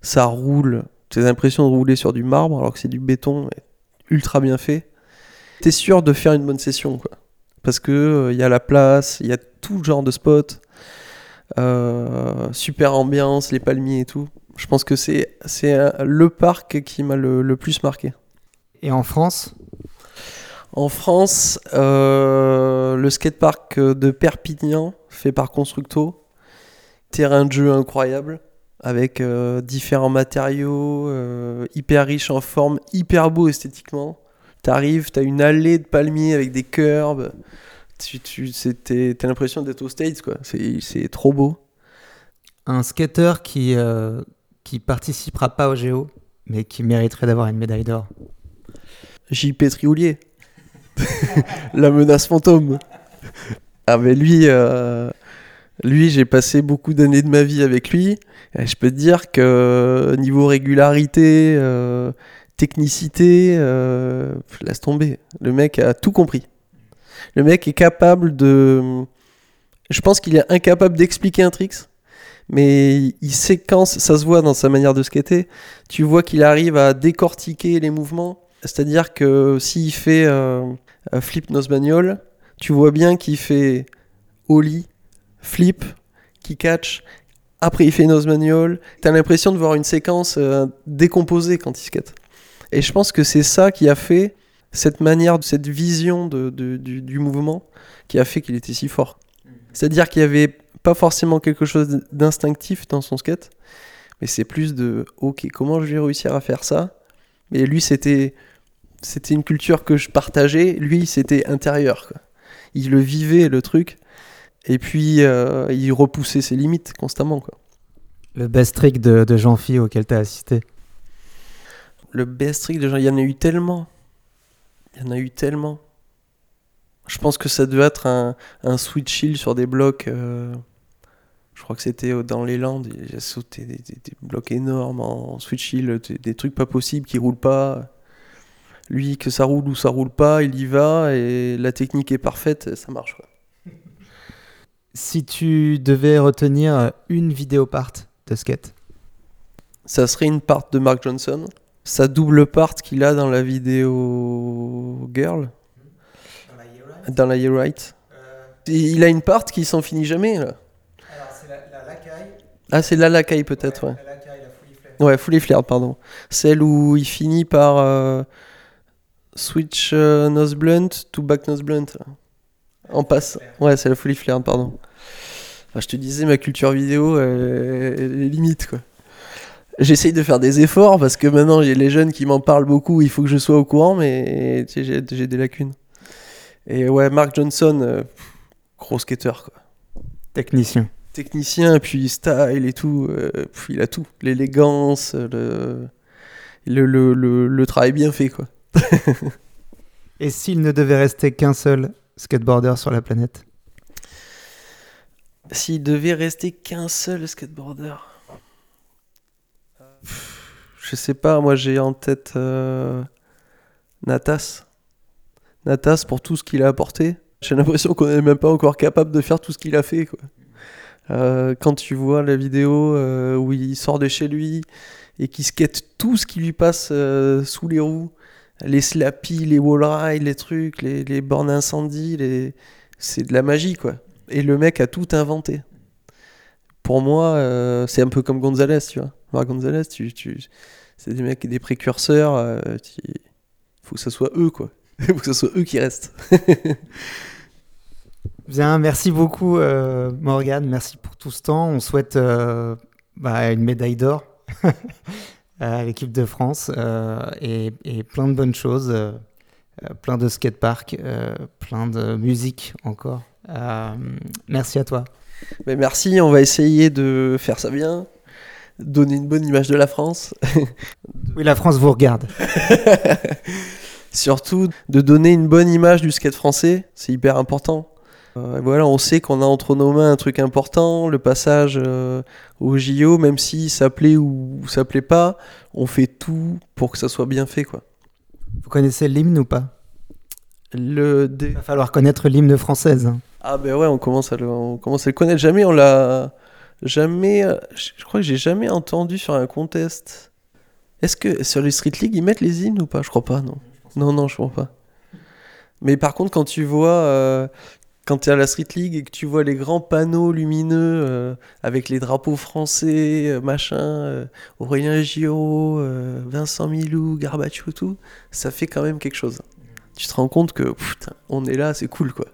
ça roule. Tu as l'impression de rouler sur du marbre alors que c'est du béton, ultra bien fait. T'es sûr de faire une bonne session, quoi. Parce que euh, y a la place, il y a tout genre de spots, euh, super ambiance, les palmiers et tout. Je pense que c'est c'est euh, le parc qui m'a le- le plus marqué. Et en France, En France, euh, le skatepark de Perpignan, fait par Constructo, terrain de jeu incroyable, avec euh, différents matériaux, euh, hyper riche en forme, hyper beau esthétiquement. T'arrives, t'as une allée de palmiers avec des curbs, tu, tu, c'était- t'as l'impression d'être aux States, quoi. C'est, c'est trop beau. un skater qui, euh, qui participera pas au Géo, mais qui mériterait d'avoir une médaille d'or. JP Trioulier. La menace fantôme. Ah mais lui, euh, lui j'ai passé beaucoup d'années de ma vie avec lui. Et je peux te dire que niveau régularité, euh, technicité, laisse tomber. Le mec a tout compris. Le mec est capable de... Je pense qu'il est incapable d'expliquer un tricks. Mais il séquence, ça se voit dans sa manière de skater. Tu vois qu'il arrive à décortiquer les mouvements. C'est-à-dire que s'il fait euh, flip nose manual, tu vois bien qu'il fait ollie, flip, qui catch. Après, il fait nose manual. T'as l'impression de voir une séquence euh, décomposée quand il skate. Et je pense que c'est ça qui a fait cette manière, cette vision de, de- du, du mouvement qui a fait qu'il était si fort. C'est-à-dire qu'il y avait pas forcément quelque chose d'instinctif dans son skate, mais c'est plus de ok, comment je vais réussir à faire ça? Mais lui, c'était c'était une culture que je partageais. Lui, c'était intérieur. quoi. Il le vivait, le truc. Et puis, euh, il repoussait ses limites constamment. Quoi. Le best trick de, de Jean-Phi auquel tu as assisté? Le best trick de gens, il y en a eu tellement. Il y en a eu tellement. Je pense que ça devait être un, un switch hill sur des blocs. euh, je crois que c'était au- dans les Landes. Il a sauté des, des- des blocs énormes en switch hill, des, des trucs pas possibles qui roulent pas. Lui, que ça roule ou ça roule pas, il y va et la technique est parfaite, ça marche. quoi. Si tu devais retenir une vidéo part de skate, Ça serait une part de Mark Johnson. Sa double part qu'il a dans la vidéo Girl? Dans la Year Right. Il a une part qui s'en finit jamais là. Ah, c'est la Lacaille peut-être, ouais. Ouais, Fully Flared, pardon. Celle où il finit par euh, switch euh, nose blunt to back nose blunt. là. En passe. Ouais, c'est la Fully Flared, pardon. Ah, je te disais, ma culture vidéo, euh, elle est limite, quoi. J'essaye de faire des efforts parce que maintenant, j'ai les jeunes qui m'en parlent beaucoup, il faut que je sois au courant, mais tu sais, j'ai des lacunes. Et ouais, Mark Johnson, euh, gros skater, quoi technicien. technicien, puis style et tout, euh, il a tout. L'élégance, le, le, le, le, le travail bien fait, quoi. Et s'il ne devait rester qu'un seul skateboarder sur la planète? S'il devait rester qu'un seul skateboarder. Je sais pas, moi j'ai en tête euh, Natas. Natas pour tout ce qu'il a apporté. J'ai l'impression qu'on n'est même pas encore capable de faire tout ce qu'il a fait. Euh, quand tu vois la vidéo euh, où il sort de chez lui et qu'il skate tout ce qui lui passe sous les roues, les slappy, les wall rides, les trucs, les, bornes incendie, les... c'est de la magie quoi. Et le mec a tout inventé. Pour moi, c'est un peu comme Gonzalez, tu vois. Marc Gonzalez, tu, tu... c'est des mecs, des précurseurs. euh, Il faut que ce soit eux, quoi. Il faut que ce soit eux qui restent. Bien, merci beaucoup euh, Morgane, merci pour tout ce temps. On souhaite euh, bah, une médaille d'or à l'équipe de France euh, et, et plein de bonnes choses, euh, plein de skateparks, euh, plein de musique encore. Merci à toi. Mais merci, on va essayer de faire ça bien, donner une bonne image de la France. Oui, la France vous regarde. Surtout de donner une bonne image du skate français, c'est hyper important. Euh, voilà, on sait qu'on a entre nos mains un truc important, le passage euh, au JO, même si ça plaît ou ça plaît pas, on fait tout pour que ça soit bien fait, quoi. Vous connaissez l'hymne ou pas? Le dé- Il va falloir connaître l'hymne française. Ah ben ouais, on commence à le, on commence à le connaître. Jamais on l'a, jamais, euh, je crois que j'ai jamais entendu sur un contest. Est-ce que sur les Street League ils mettent les hymnes ou pas? Je crois pas, non. Non, non, je crois pas. Mais par contre, quand tu vois, euh, quand tu es à la Street League et que tu vois les grands panneaux lumineux euh, avec les drapeaux français, euh, machin, Aurélien Giraud, Vincent Milou, Garbacho, tout, ça fait quand même quelque chose. Tu te rends compte que putain, on est là, c'est cool quoi.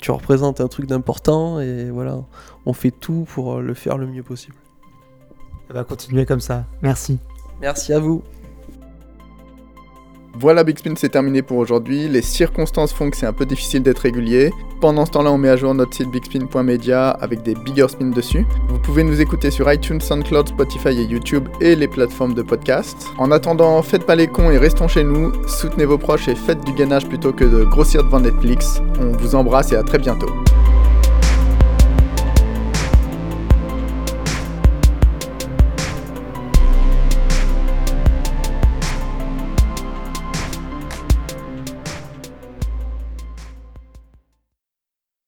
Tu représentes un truc d'important et voilà, on fait tout pour euh, le faire le mieux possible. Ça va continuer comme ça. Merci. Merci à vous. Voilà, Big Spin, c'est terminé pour aujourd'hui. Les circonstances font que c'est un peu difficile d'être régulier. Pendant ce temps-là, on met à jour notre site bigspin.media avec des bigger spins dessus. Vous pouvez nous écouter sur iTunes, SoundCloud, Spotify et YouTube et les plateformes de podcast. En attendant, faites pas les cons et restons chez nous. Soutenez vos proches et faites du gainage plutôt que de grossir devant Netflix. On vous embrasse et à très bientôt.